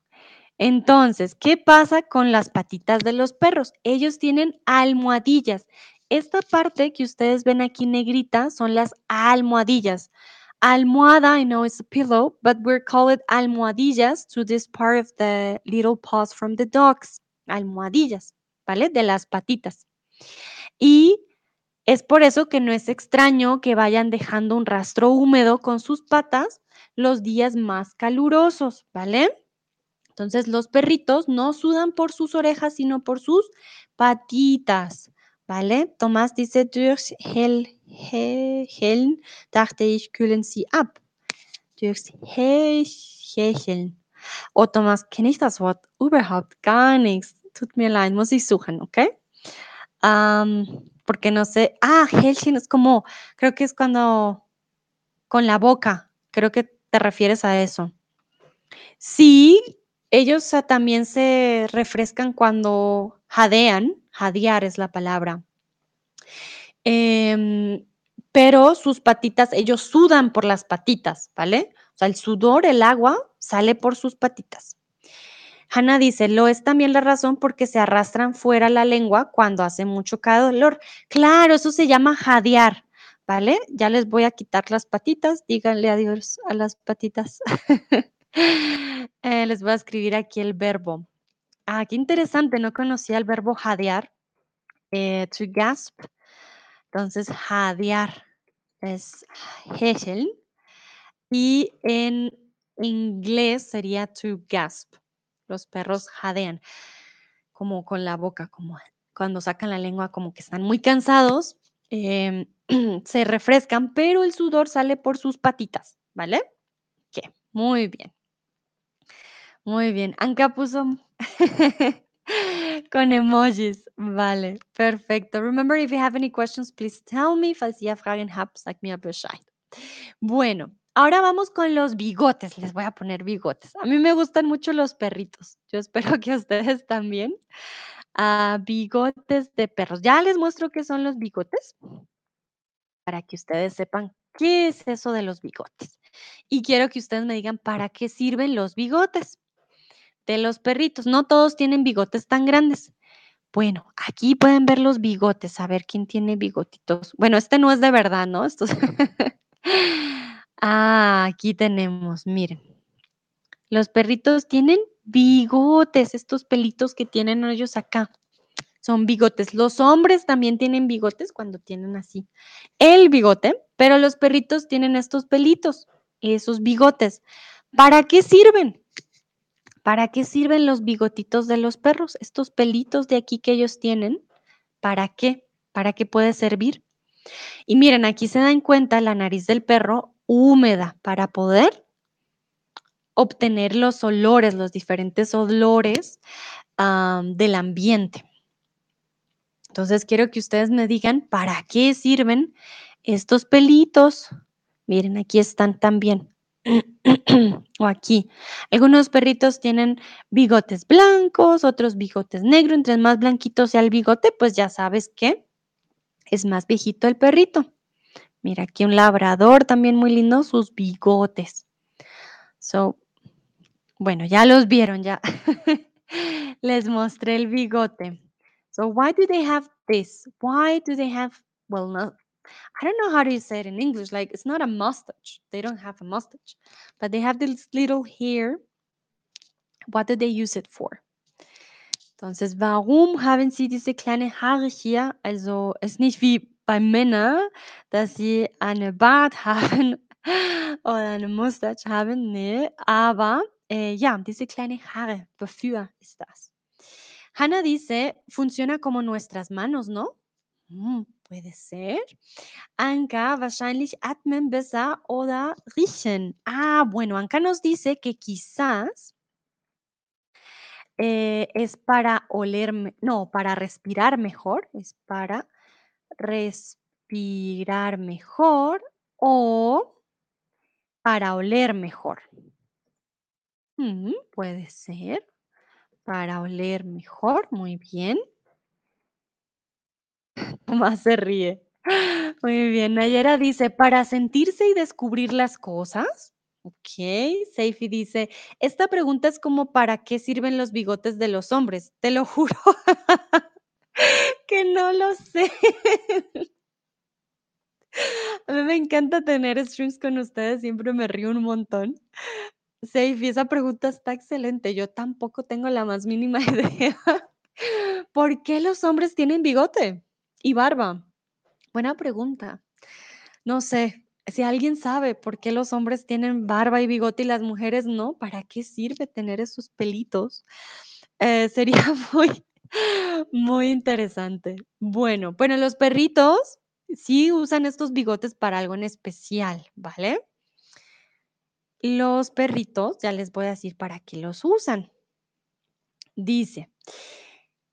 Entonces, ¿qué pasa con las patitas de los perros? Ellos tienen almohadillas. Esta parte que ustedes ven aquí negrita son las almohadillas. Almohada, I know it's a pillow, but we're called almohadillas to this part of the little paws from the dogs. Almohadillas, ¿vale? De las patitas. Y es por eso que no es extraño que vayan dejando un rastro húmedo con sus patas los días más calurosos, ¿vale? Entonces los perritos no sudan por sus orejas, sino por sus patitas, ¿vale? Tomás dice, durchs Hell, Hellen dachte ich, kühlen sie ab. Durchs Hecheln. Oh, Tomás, kenne ich das Wort überhaupt gar nichts. Tut mir leid, muss ich suchen, ¿ok? Um, porque no sé. Ah, Hecheln es como, creo que es cuando con la boca. Creo que te refieres a eso. Sí, ellos también se refrescan cuando jadean, jadear es la palabra. Em, pero sus patitas, ellos sudan por las patitas, ¿vale? O sea, el sudor, el agua, sale por sus patitas. Hanna dice, lo es también la razón porque se arrastran fuera la lengua cuando hace mucho calor. Claro, eso se llama jadear, ¿vale? Ya les voy a quitar las patitas, díganle adiós a las patitas. [LAUGHS] Eh, les voy a escribir aquí el verbo. Ah, qué interesante, no conocía el verbo jadear. Eh, to gasp. Entonces, jadear es hecheln. Y en inglés sería to gasp. Los perros jadean, como con la boca, como cuando sacan la lengua, como que están muy cansados, em, [CLEARS THROAT] se refrescan, pero el sudor sale por sus patitas, ¿vale? ¿Qué? Muy bien. Muy bien. Anka puso [LAUGHS] con emojis. Vale, perfecto. Remember, if you have any questions, please tell me. Falls ihr Fragen habt, sagt mir Bescheid. Bueno, ahora vamos con los bigotes. Les voy a poner bigotes. A mí me gustan mucho los perritos. Yo espero [LAUGHS] que ustedes también. Ah, bigotes de perros. Ya les muestro qué son los bigotes para que ustedes sepan qué es eso de los bigotes. Y quiero que ustedes me digan para qué sirven los bigotes de los perritos. No todos tienen bigotes tan grandes. Bueno, aquí pueden ver los bigotes, a ver quién tiene bigotitos. Bueno, este no es de verdad, ¿no? Estos... [LAUGHS] ah, aquí tenemos, miren. Los perritos tienen bigotes, estos pelitos que tienen ellos acá. Son bigotes. Los hombres también tienen bigotes cuando tienen así el bigote, pero los perritos tienen estos pelitos, esos bigotes. ¿Para qué sirven? ¿Para qué sirven los bigotitos de los perros? Estos pelitos de aquí que ellos tienen, ¿para qué? ¿Para qué puede servir? Y miren, aquí se dan cuenta la nariz del perro húmeda para poder obtener los olores, los diferentes olores del ambiente. Entonces quiero que ustedes me digan para qué sirven estos pelitos. Miren, aquí están también. [CLEARS THROAT] o aquí. Algunos perritos tienen bigotes blancos, otros bigotes negros. Entre más blanquito sea el bigote, pues ya sabes que es más viejito el perrito. Mira, aquí un labrador también muy lindo, sus bigotes. So, bueno, ya los vieron, ya. [LAUGHS] Les mostré el bigote. So, why do they have this? Why do they have, well, no, I don't know how to say it in English. Like, it's not a mustache. They don't have a mustache, but they have this little hair. What do they use it for? Entonces, warum haben sie diese kleine Haare hier? Also, es ist nicht wie bei Männern, dass sie eine Bart [LAUGHS] haben oder eine Mustache haben. Nee, aber äh, ja, diese kleine Haare, wofür ist das? Hannah dice, funciona como nuestras manos, ¿no? Mm, puede ser. Anka, wahrscheinlich atmen besser oder riechen. Ah, bueno, Anka nos dice que quizás eh, es para oler, no, para respirar mejor, es para respirar mejor o para oler mejor. Mm, puede ser, para oler mejor, muy bien. [LAUGHS] Tomás se ríe. Muy bien, Nayera dice, para sentirse y descubrir las cosas. Ok, Seifi dice, esta pregunta es como para qué sirven los bigotes de los hombres. Te lo [LAUGHS] juro que no lo sé. A mí me encanta tener streams con ustedes, siempre me río un montón. Seifi, esa pregunta está excelente. Yo tampoco tengo la más mínima [LAUGHS] idea. ¿Por qué los hombres tienen bigote y barba? Buena pregunta. No sé, si alguien sabe por qué los hombres tienen barba y bigote y las mujeres no, ¿para qué sirve tener esos pelitos? Eh, sería [LAUGHS] muy, muy interesante. Bueno, bueno, los perritos sí usan estos bigotes para algo en especial, ¿vale? Los perritos, ya les voy a decir para qué los usan. Dice,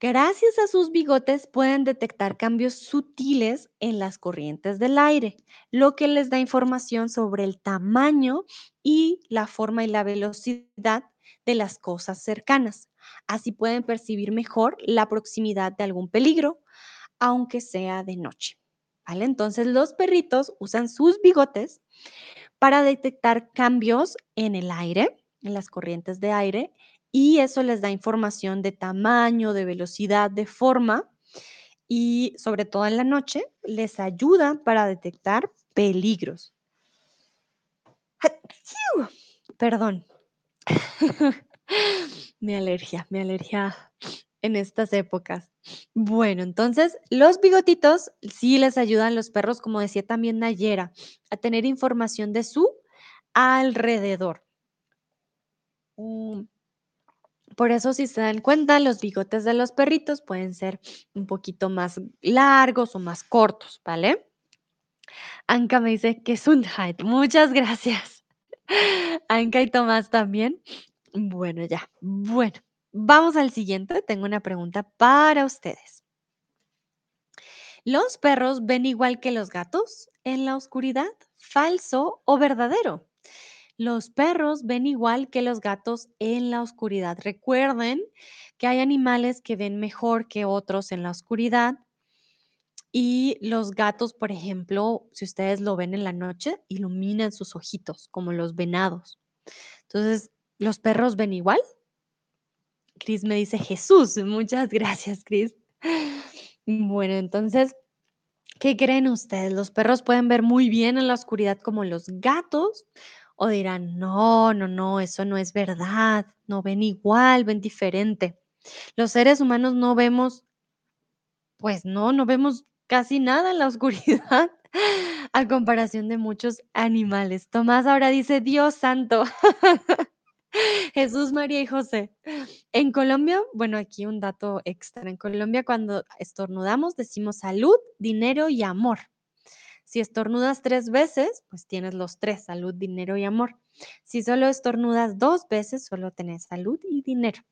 gracias a sus bigotes pueden detectar cambios sutiles en las corrientes del aire, lo que les da información sobre el tamaño y la forma y la velocidad de las cosas cercanas. Así pueden percibir mejor la proximidad de algún peligro, aunque sea de noche. ¿Vale? Entonces los perritos usan sus bigotes para detectar cambios en el aire, en las corrientes de aire, y eso les da información de tamaño, de velocidad, de forma, y sobre todo en la noche les ayuda para detectar peligros. [LAUGHS] Perdón. [LAUGHS] mi alergia, mi alergia en estas épocas. Bueno, entonces los bigotitos sí les ayudan los perros, como decía también Nayera, a tener información de su alrededor. Mm, Por eso, si se dan cuenta, los bigotes de los perritos pueden ser un poquito más largos o más cortos, ¿vale? Anka me dice que Gesundheit. Muchas gracias. [LAUGHS] Anka y Tomás también. Bueno, ya. Bueno, vamos al siguiente. Tengo una pregunta para ustedes. ¿Los perros ven igual que los gatos en la oscuridad? ¿Falso o verdadero? Los perros ven igual que los gatos en la oscuridad. Recuerden que hay animales que ven mejor que otros en la oscuridad. Y los gatos, por ejemplo, si ustedes lo ven en la noche, iluminan sus ojitos, como los venados. Entonces, ¿los perros ven igual? Cris me dice Jesús. Muchas gracias, Cris. Bueno, entonces, ¿qué creen ustedes? ¿Los perros pueden ver muy bien en la oscuridad como los gatos? ¿O dirán, no, no, no, eso no es verdad, no ven igual, ven diferente? Los seres humanos no vemos, pues no, no vemos casi nada en la [LAUGHS] oscuridad a comparación de muchos animales. Tomás ahora dice, Dios santo. [LAUGHS] Jesús, María y José. En Colombia, bueno, aquí un dato extra. En Colombia, cuando estornudamos, decimos salud, dinero y amor. Si estornudas tres veces, pues tienes los tres, salud, dinero y amor. Si solo estornudas dos veces, solo tenés salud y dinero.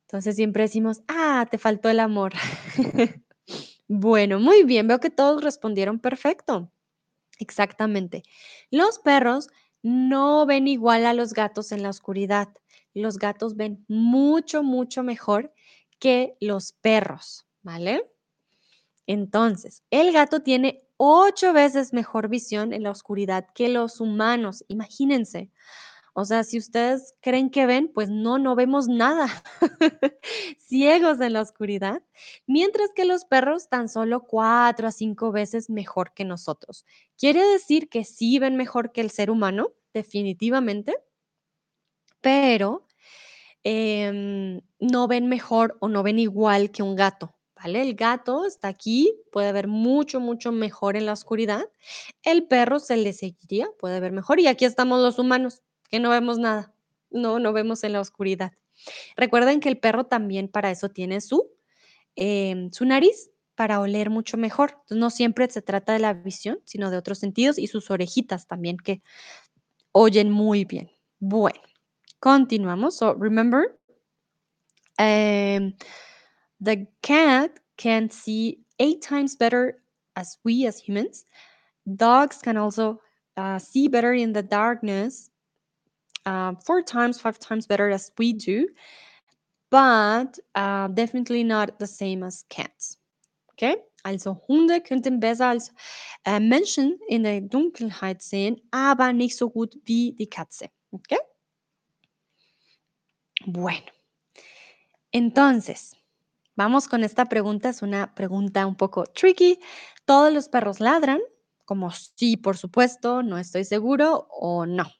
Entonces siempre decimos, ah, te faltó el amor. [LAUGHS] bueno, muy bien, veo que todos respondieron perfecto. Exactamente. Los perros no ven igual a los gatos en la oscuridad. Los gatos ven mucho, mucho mejor que los perros, ¿vale? Entonces, el gato tiene ocho veces mejor visión en la oscuridad que los humanos. Imagínense. O sea, si ustedes creen que ven, pues no, no vemos nada. [LAUGHS] Ciegos en la oscuridad. Mientras que los perros tan solo cuatro a cinco veces mejor que nosotros. Quiere decir que sí ven mejor que el ser humano, definitivamente, pero em, no ven mejor o no ven igual que un gato. El gato está aquí, puede ver mucho, mucho mejor en la oscuridad. El perro se le seguiría, puede ver mejor. Y aquí estamos los humanos que no vemos nada, no, no vemos en la oscuridad. Recuerden que el perro también para eso tiene su, em, su nariz para oler mucho mejor. Entonces, no siempre se trata de la visión, sino de otros sentidos y sus orejitas también que oyen muy bien. Bueno, continuamos. So, remember, um, the cat can see eight times better as we as humans. Dogs can also uh, see better in the darkness uh, four times, five times better as we do, but uh, definitely not the same as cats. Okay? Also Hunde könnten besser als äh, Menschen in der Dunkelheit sehen, aber nicht so gut wie die Katze. Okay? Bueno. Entonces, vamos con esta pregunta. Es una pregunta un poco tricky. ¿Todos los perros ladran? Como sí, por supuesto, no estoy seguro o no.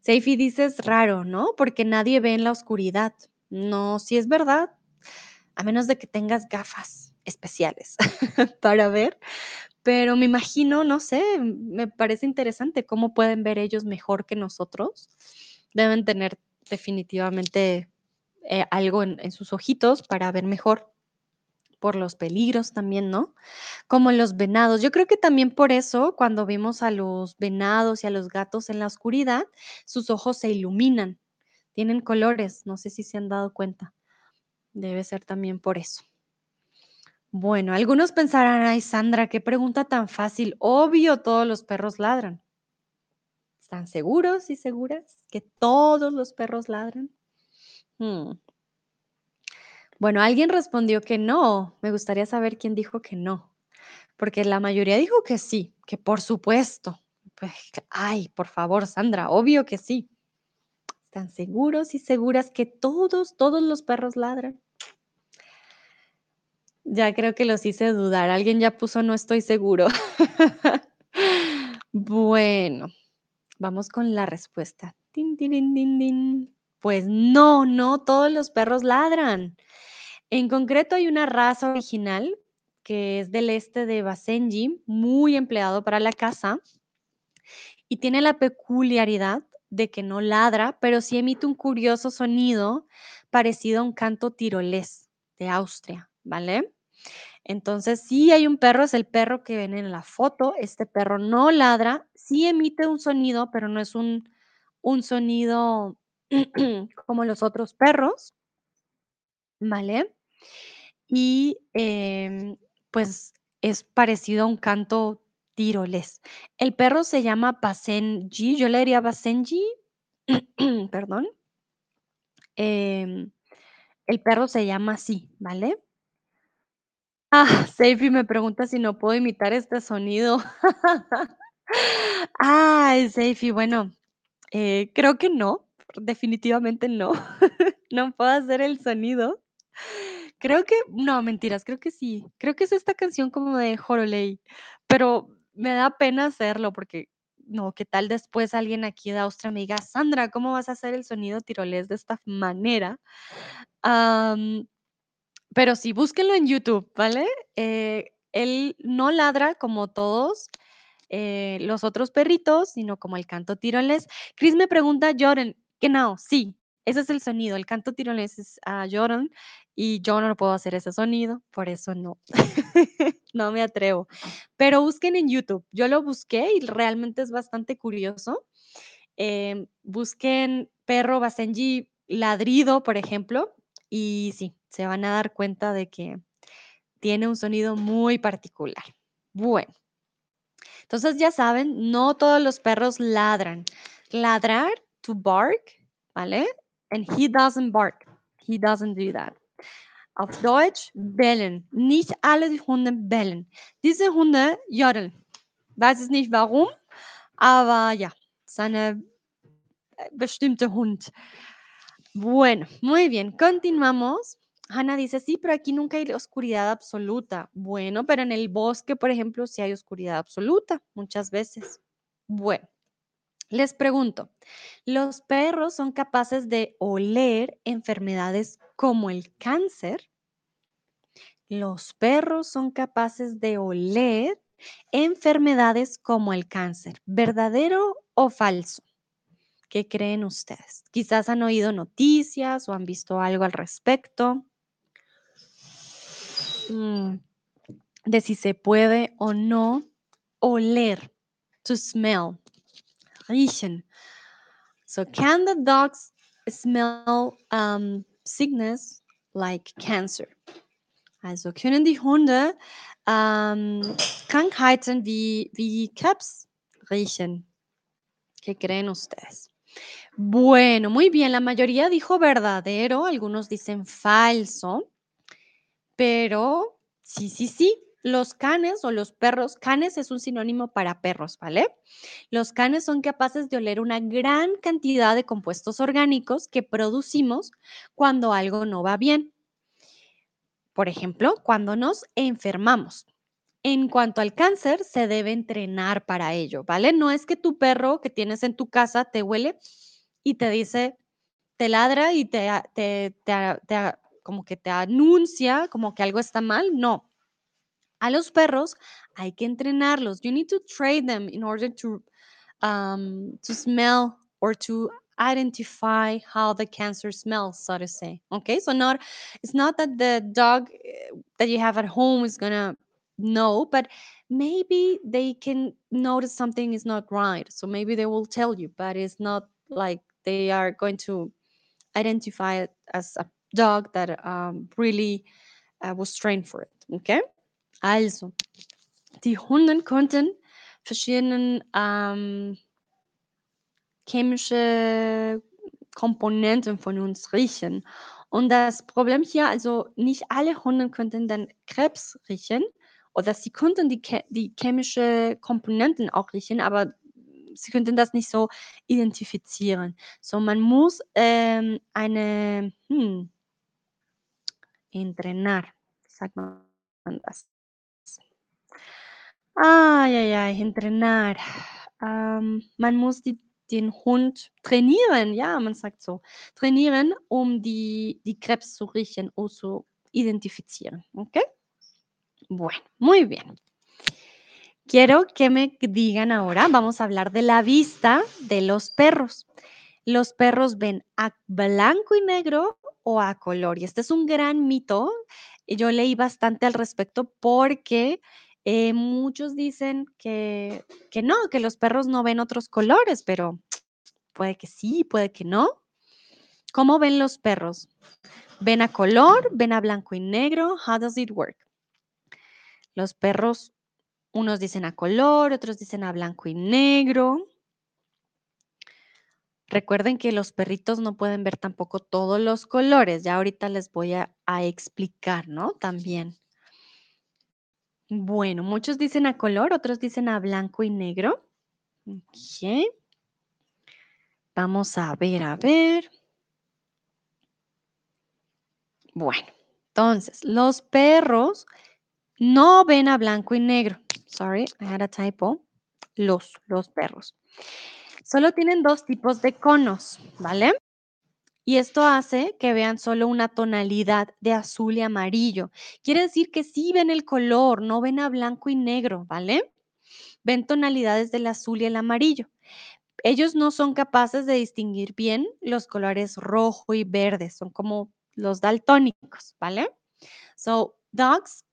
Seifi dice es raro, ¿no? Porque nadie ve en la oscuridad. No, si es verdad, a menos de que tengas gafas especiales [LAUGHS] para ver, pero me imagino, no sé, me parece interesante cómo pueden ver ellos mejor que nosotros. Deben tener definitivamente eh, algo en sus ojitos para ver mejor por los peligros también, ¿no? Como los venados. Yo creo que también por eso, cuando vimos a los venados y a los gatos en la oscuridad, sus ojos se iluminan, tienen colores, no sé si se han dado cuenta. Debe ser también por eso. Bueno, algunos pensarán, ay Sandra, qué pregunta tan fácil. Obvio, todos los perros ladran. ¿Están seguros y seguras que todos los perros ladran? Hmm. Bueno, alguien respondió que no. Me gustaría saber quién dijo que no. Porque la mayoría dijo que sí, que por supuesto. Pues, ay, por favor, Sandra, obvio que sí. ¿Están seguros y seguras que todos, todos los perros ladran? Ya creo que los hice dudar. Alguien ya puso no estoy seguro. [LAUGHS] bueno, vamos con la respuesta. Pues no, no todos los perros ladran. En concreto hay una raza original que es del este de Basenji, muy empleado para la caza y tiene la peculiaridad de que no ladra, pero sí emite un curioso sonido parecido a un canto tirolés de Austria, ¿vale? Entonces, sí hay un perro, es el perro que ven en la foto. Este perro no ladra, sí emite un sonido, pero no es un, un sonido [CLEARS THROAT] como los otros perros, ¿vale? Y, em, pues, es parecido a un canto tirolés. El perro se llama Basenji, yo le diría Basenji, [CLEARS THROAT] perdón. Em, el perro se llama así, ¿vale? Ah, Seifi me pregunta si no puedo imitar este sonido. [LAUGHS] Ay, Seifi, bueno, eh, creo que no, definitivamente no. [LAUGHS] No puedo hacer el sonido. Creo que no, mentiras, creo que sí. Creo que es esta canción como de Jorolei, pero me da pena hacerlo porque no, ¿qué tal después alguien aquí de Austria me diga, Sandra, ¿cómo vas a hacer el sonido tirolés de esta manera? pero sí, búsquenlo en YouTube, ¿vale? Eh, él no ladra como todos eh, los otros perritos, sino como el canto tirolés. Chris me pregunta, Jordan, no, sí, ese es el sonido, el canto tirolés es a Jordan y yo no puedo hacer ese sonido, por eso no, [LAUGHS] no me atrevo. Pero busquen en YouTube, yo lo busqué y realmente es bastante curioso. Em, busquen perro Basenji ladrido, por ejemplo, y sí, se van a dar cuenta de que tiene un sonido muy particular. Bueno, entonces ya saben, no todos los perros ladran. ladrar, to bark, ¿vale? And he doesn't bark. He doesn't do that. Auf Deutsch bellen. Nicht alle die Hunde bellen. Diese Hunde jodeln. Weiß es nicht warum, aber ja, seine äh, bestimmte Hund. Bueno, muy bien, continuamos. Hanna dice, sí, pero aquí nunca hay oscuridad absoluta. Bueno, pero en el bosque, por ejemplo, sí hay oscuridad absoluta, muchas veces. Bueno, les pregunto, ¿los perros son capaces de oler enfermedades como el cáncer? Los perros son capaces de oler enfermedades como el cáncer. ¿Verdadero o falso? ¿Qué creen ustedes? Quizás han oído noticias o han visto algo al respecto. Mm, de si se puede o no oler, to smell, riechen. So can the dogs smell um, sickness like cancer? Also können die Hunde ähm, Krankheiten wie, wie Krebs riechen. ¿Qué creen ustedes? Bueno, muy bien, la mayoría dijo verdadero, algunos dicen falso. Pero sí, sí, sí, los canes o los perros, canes es un sinónimo para perros, ¿vale? Los canes son capaces de oler una gran cantidad de compuestos orgánicos que producimos cuando algo no va bien. Por ejemplo, cuando nos enfermamos. En cuanto al cáncer, se debe entrenar para ello, ¿vale? No es que tu perro que tienes en tu casa te huele y te dice, te ladra y te, te, te como que te anuncia como que algo está mal. No. A los perros hay que entrenarlos. You need to train them in order to, um, to smell or to identify how the cancer smells, so to say. Okay, so not it's not that the dog eh, that you have at home is gonna know, but maybe they can notice something is not right. So maybe they will tell you, but it's not like they are going to identify it as a dog that um, really uh, was trained for it. Okay? Also, die Hunde konnten verschiedene ähm, chemische Komponenten von uns riechen. Und das Problem hier, also nicht alle Hunde könnten dann Krebs riechen oder sie könnten die, die chemische Komponenten auch riechen, aber sie könnten das nicht so identifizieren. So, man muss ähm, eine, hm, entrenar. Sag mal das. Ay, ay, ay, entrenar. Man muss die, den Hund trainieren, ja, man sagt so. Trainieren, um die, die Krebs zu riechen o zu identifizieren. ¿Ok? Bueno, muy bien. Quiero que me digan ahora, vamos a hablar de la vista de los perros. Los perros ven a blanco y negro o a color. Y este es un gran mito. Yo leí bastante al respecto porque eh, muchos dicen que, que no, que los perros no ven otros colores, pero puede que sí, puede que no. ¿Cómo ven los perros? ¿Ven a color? ¿Ven a blanco y negro? How does it work? Los perros, unos dicen a color, otros dicen a blanco y negro. Recuerden que los perritos no pueden ver tampoco todos los colores. Ya ahorita les voy a, explicar, ¿no? También. Bueno, muchos dicen a color, otros dicen a blanco y negro. Ok. Vamos a ver, a ver. Bueno, entonces, los perros no ven a blanco y negro. Sorry, I had a typo. Los, los perros. Solo tienen dos tipos de conos, ¿vale? Y esto hace que vean solo una tonalidad de azul y amarillo. Quiere decir que sí ven el color, no ven a blanco y negro, ¿vale? Ven tonalidades del azul y el amarillo. Ellos no son capaces de distinguir bien los colores rojo y verde, son como los daltónicos, ¿vale? So, dogs,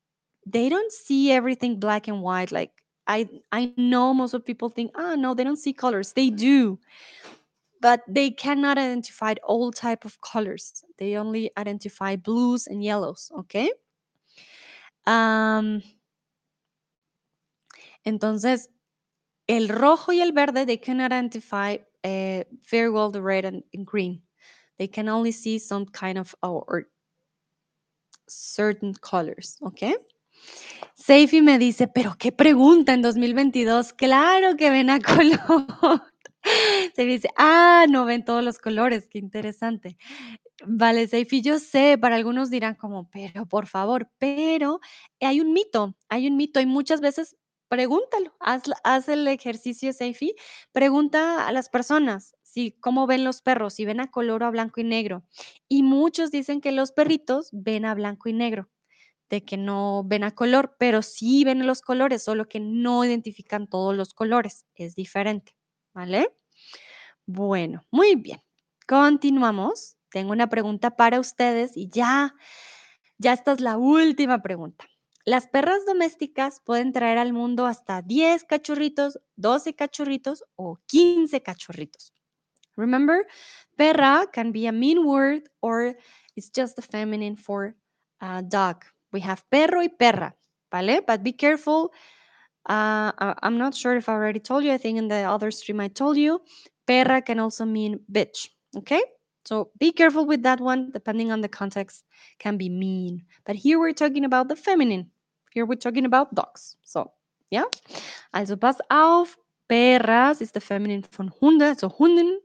they don't see everything black and white like I I know most of people think, oh no, they don't see colors. They do, but they cannot identify all type of colors. They only identify blues and yellows. Okay. Um, entonces, el rojo y el verde, they can identify uh, very well the red and, and green. They can only see some kind of or, or certain colors, okay? Seifi me dice, pero qué pregunta en 2022. Claro que ven a [LAUGHS] color. Se dice, ah, no ven todos los colores, qué interesante. Vale, Seifi, yo sé, para algunos dirán como, pero por favor, pero hay un mito, hay un mito y muchas veces pregúntalo, haz, haz el ejercicio, Seifi, pregunta a las personas si cómo ven los perros, si ven a color o a blanco y negro. Y muchos dicen que los perritos ven a blanco y negro, de que no ven a color, pero sí ven los colores, solo que no identifican todos los colores, es diferente, ¿vale? Bueno, muy bien. Continuamos. Tengo una pregunta para ustedes y ya, ya esta es la última pregunta. Las perras domésticas pueden traer al mundo hasta 10 cachorritos, 12 cachorritos o 15 cachorritos. Remember, perra can be a mean word or it's just the feminine for a dog. We have perro y perra, ¿vale? But be careful. Uh, I'm not sure if I already told you. I think in the other stream I told you. Perra can also mean bitch, okay? So be careful with that one. Depending on the context, can be mean. But here we're talking about the feminine. Here we're talking about dogs. So, yeah. Also pass auf, Perras ist the Feminine von Hunde, so Hunden.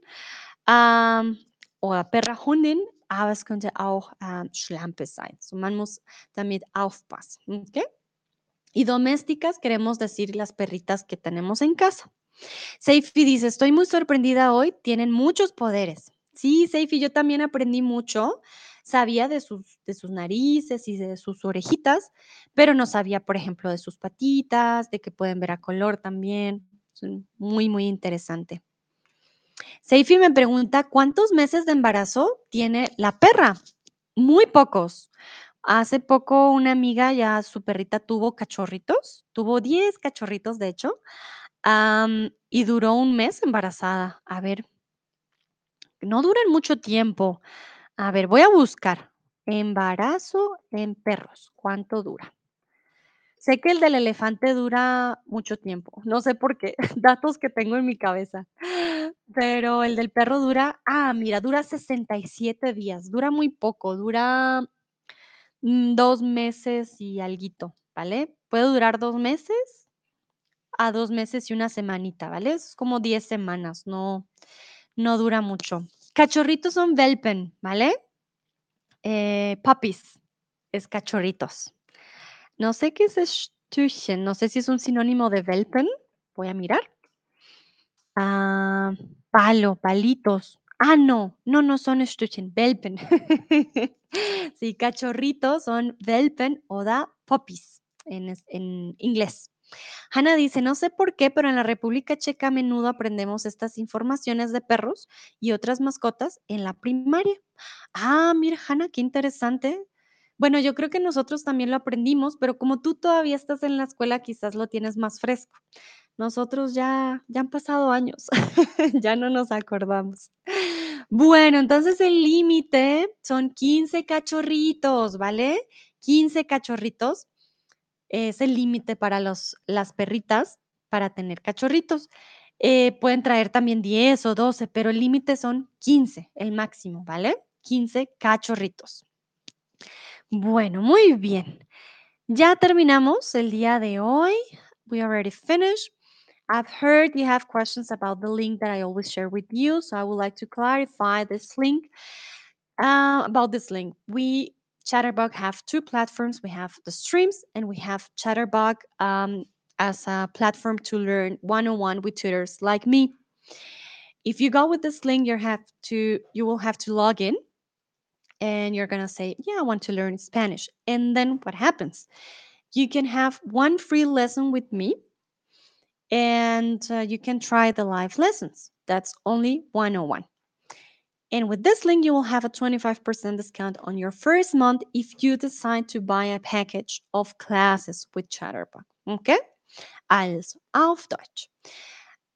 Ähm, oder Perra Hundin, aber es könnte auch ähm, Schlampe sein. So, man muss damit aufpassen. ¿okay? Y domésticas queremos decir las perritas que tenemos en casa. Seifi dice, estoy muy sorprendida hoy, tienen muchos poderes. Sí, Seifi, yo también aprendí mucho. Sabía de sus, narices y de sus orejitas, pero no sabía, por ejemplo, de sus patitas, de que pueden ver a color también. Muy, muy interesante. Seifi me pregunta, ¿cuántos meses de embarazo tiene la perra? Muy pocos. Hace poco una amiga ya su perrita tuvo cachorritos, tuvo 10 cachorritos de hecho, y duró un mes embarazada. A ver, no duran mucho tiempo. A ver, voy a buscar embarazo en perros. ¿Cuánto dura? Sé que el del elefante dura mucho tiempo. No sé por qué. [LAUGHS] Datos que tengo en mi cabeza. Pero el del perro dura, ah, mira, dura 67 días. Dura muy poco. Dura mm, dos meses y alguito, ¿vale? Puede durar dos meses a dos meses y una semanita, ¿vale? Es como 10 semanas. No, no dura mucho. Cachorritos son Welpen, ¿vale? Eh, puppies es cachorritos. No sé qué es Stüchen, no sé si es un sinónimo de Welpen. Voy a mirar. Ah, palo, palitos. Ah, no, no, no son Stüchen, Welpen. [LAUGHS] sí, cachorritos son Welpen o da puppies en, en inglés. Hanna dice, no sé por qué, pero en la República Checa a menudo aprendemos estas informaciones de perros y otras mascotas en la primaria. Ah, mira, Hanna, qué interesante. Bueno, yo creo que nosotros también lo aprendimos, pero como tú todavía estás en la escuela, quizás lo tienes más fresco. Nosotros ya, ya han pasado años, [LAUGHS] ya no nos acordamos. Bueno, entonces el límite son 15 cachorritos, ¿vale? 15 cachorritos es el límite para los, las perritas para tener cachorritos. Eh, pueden traer también 10 o 12, pero el límite son 15, el máximo, ¿vale? 15 cachorritos. Bueno, muy bien. Ya terminamos el día de hoy. We already finished. I've heard you have questions about the link that I always share with you. So I would like to clarify this link. Uh, about this link, we Chatterbug have two platforms. We have the streams and we have Chatterbug um, as a platform to learn one-on-one with tutors like me. If you go with this link, you have to you will have to log in and you're going to say, "Yeah, I want to learn Spanish." And then what happens? You can have one free lesson with me and uh, you can try the live lessons. That's only 101. And with this link, you will have a 25% discount on your first month if you decide to buy a package of classes with Chatterbug. Okay? Also, auf Deutsch.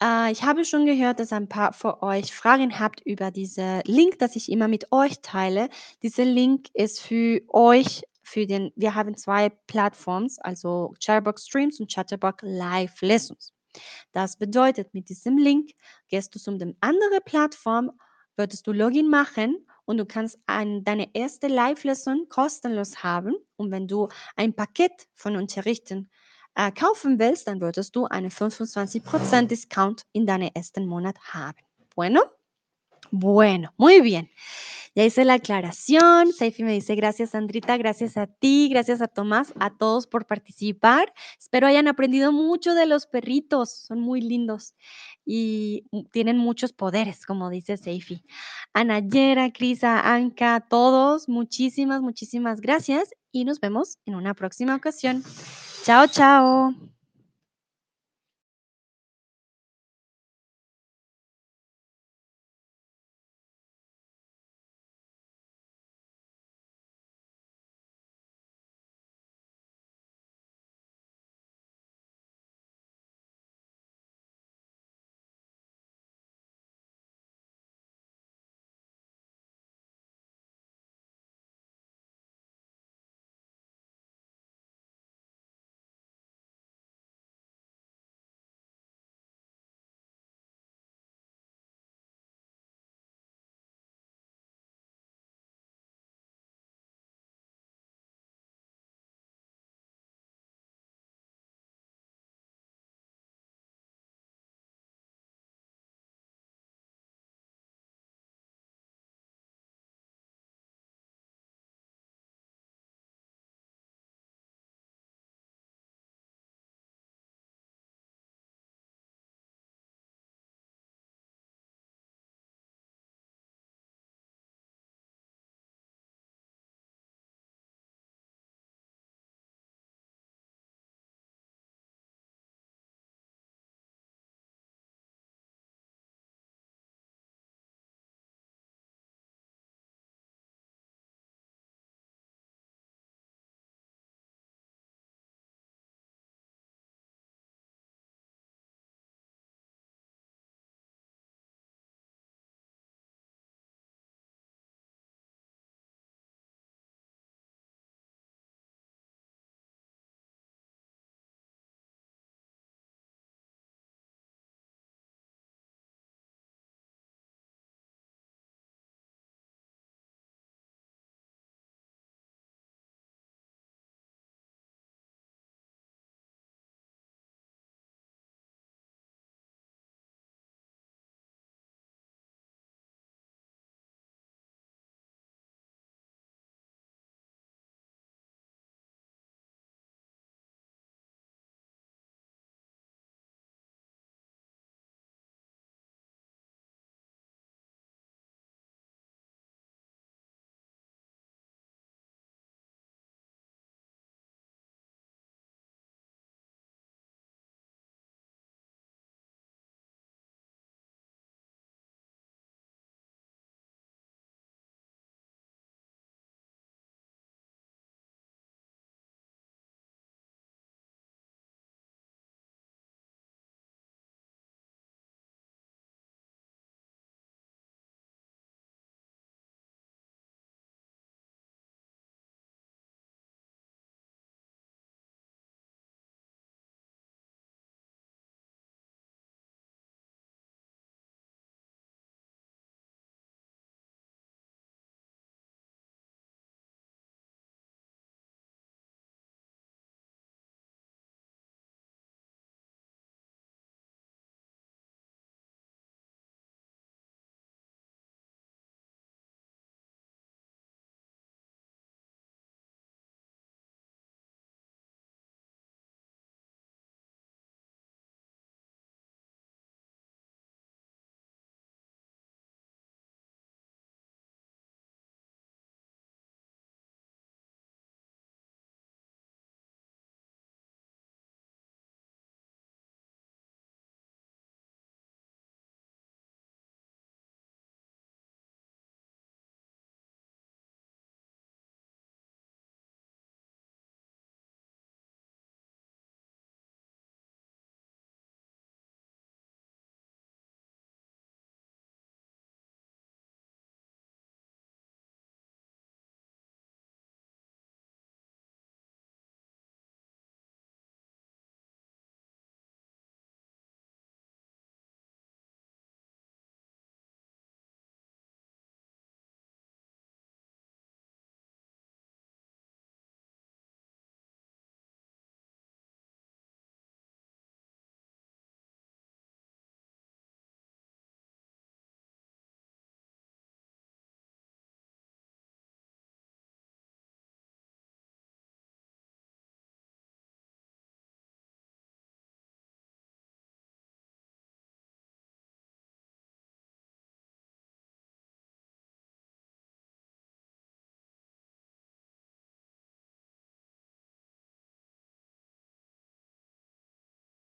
Äh, ich habe schon gehört, dass ein paar von euch Fragen habt über diesen Link, das ich immer mit euch teile. Dieser Link ist für euch, für den, wir haben zwei Plattforms, also Chatterbug Streams und Chatterbug Live Lessons. Das bedeutet, mit diesem Link gehst du zu einer anderen Plattform, würdest du Login machen und du kannst ein, deine erste Live-Lesson kostenlos haben. Und wenn du ein Paket von Unterrichten äh, kaufen willst, dann würdest du einen 25% Discount in deinem ersten Monat haben. Bueno, bueno, muy bien. Ya hice la aclaración. Seifi me dice gracias, Sandrita, gracias a ti, gracias a Tomás, a todos por participar. Espero hayan aprendido mucho de los perritos, son muy lindos y tienen muchos poderes, como dice Seifi. Anayera, Crisa, Anka, todos, muchísimas, muchísimas gracias y nos vemos en una próxima ocasión. Chao, chao.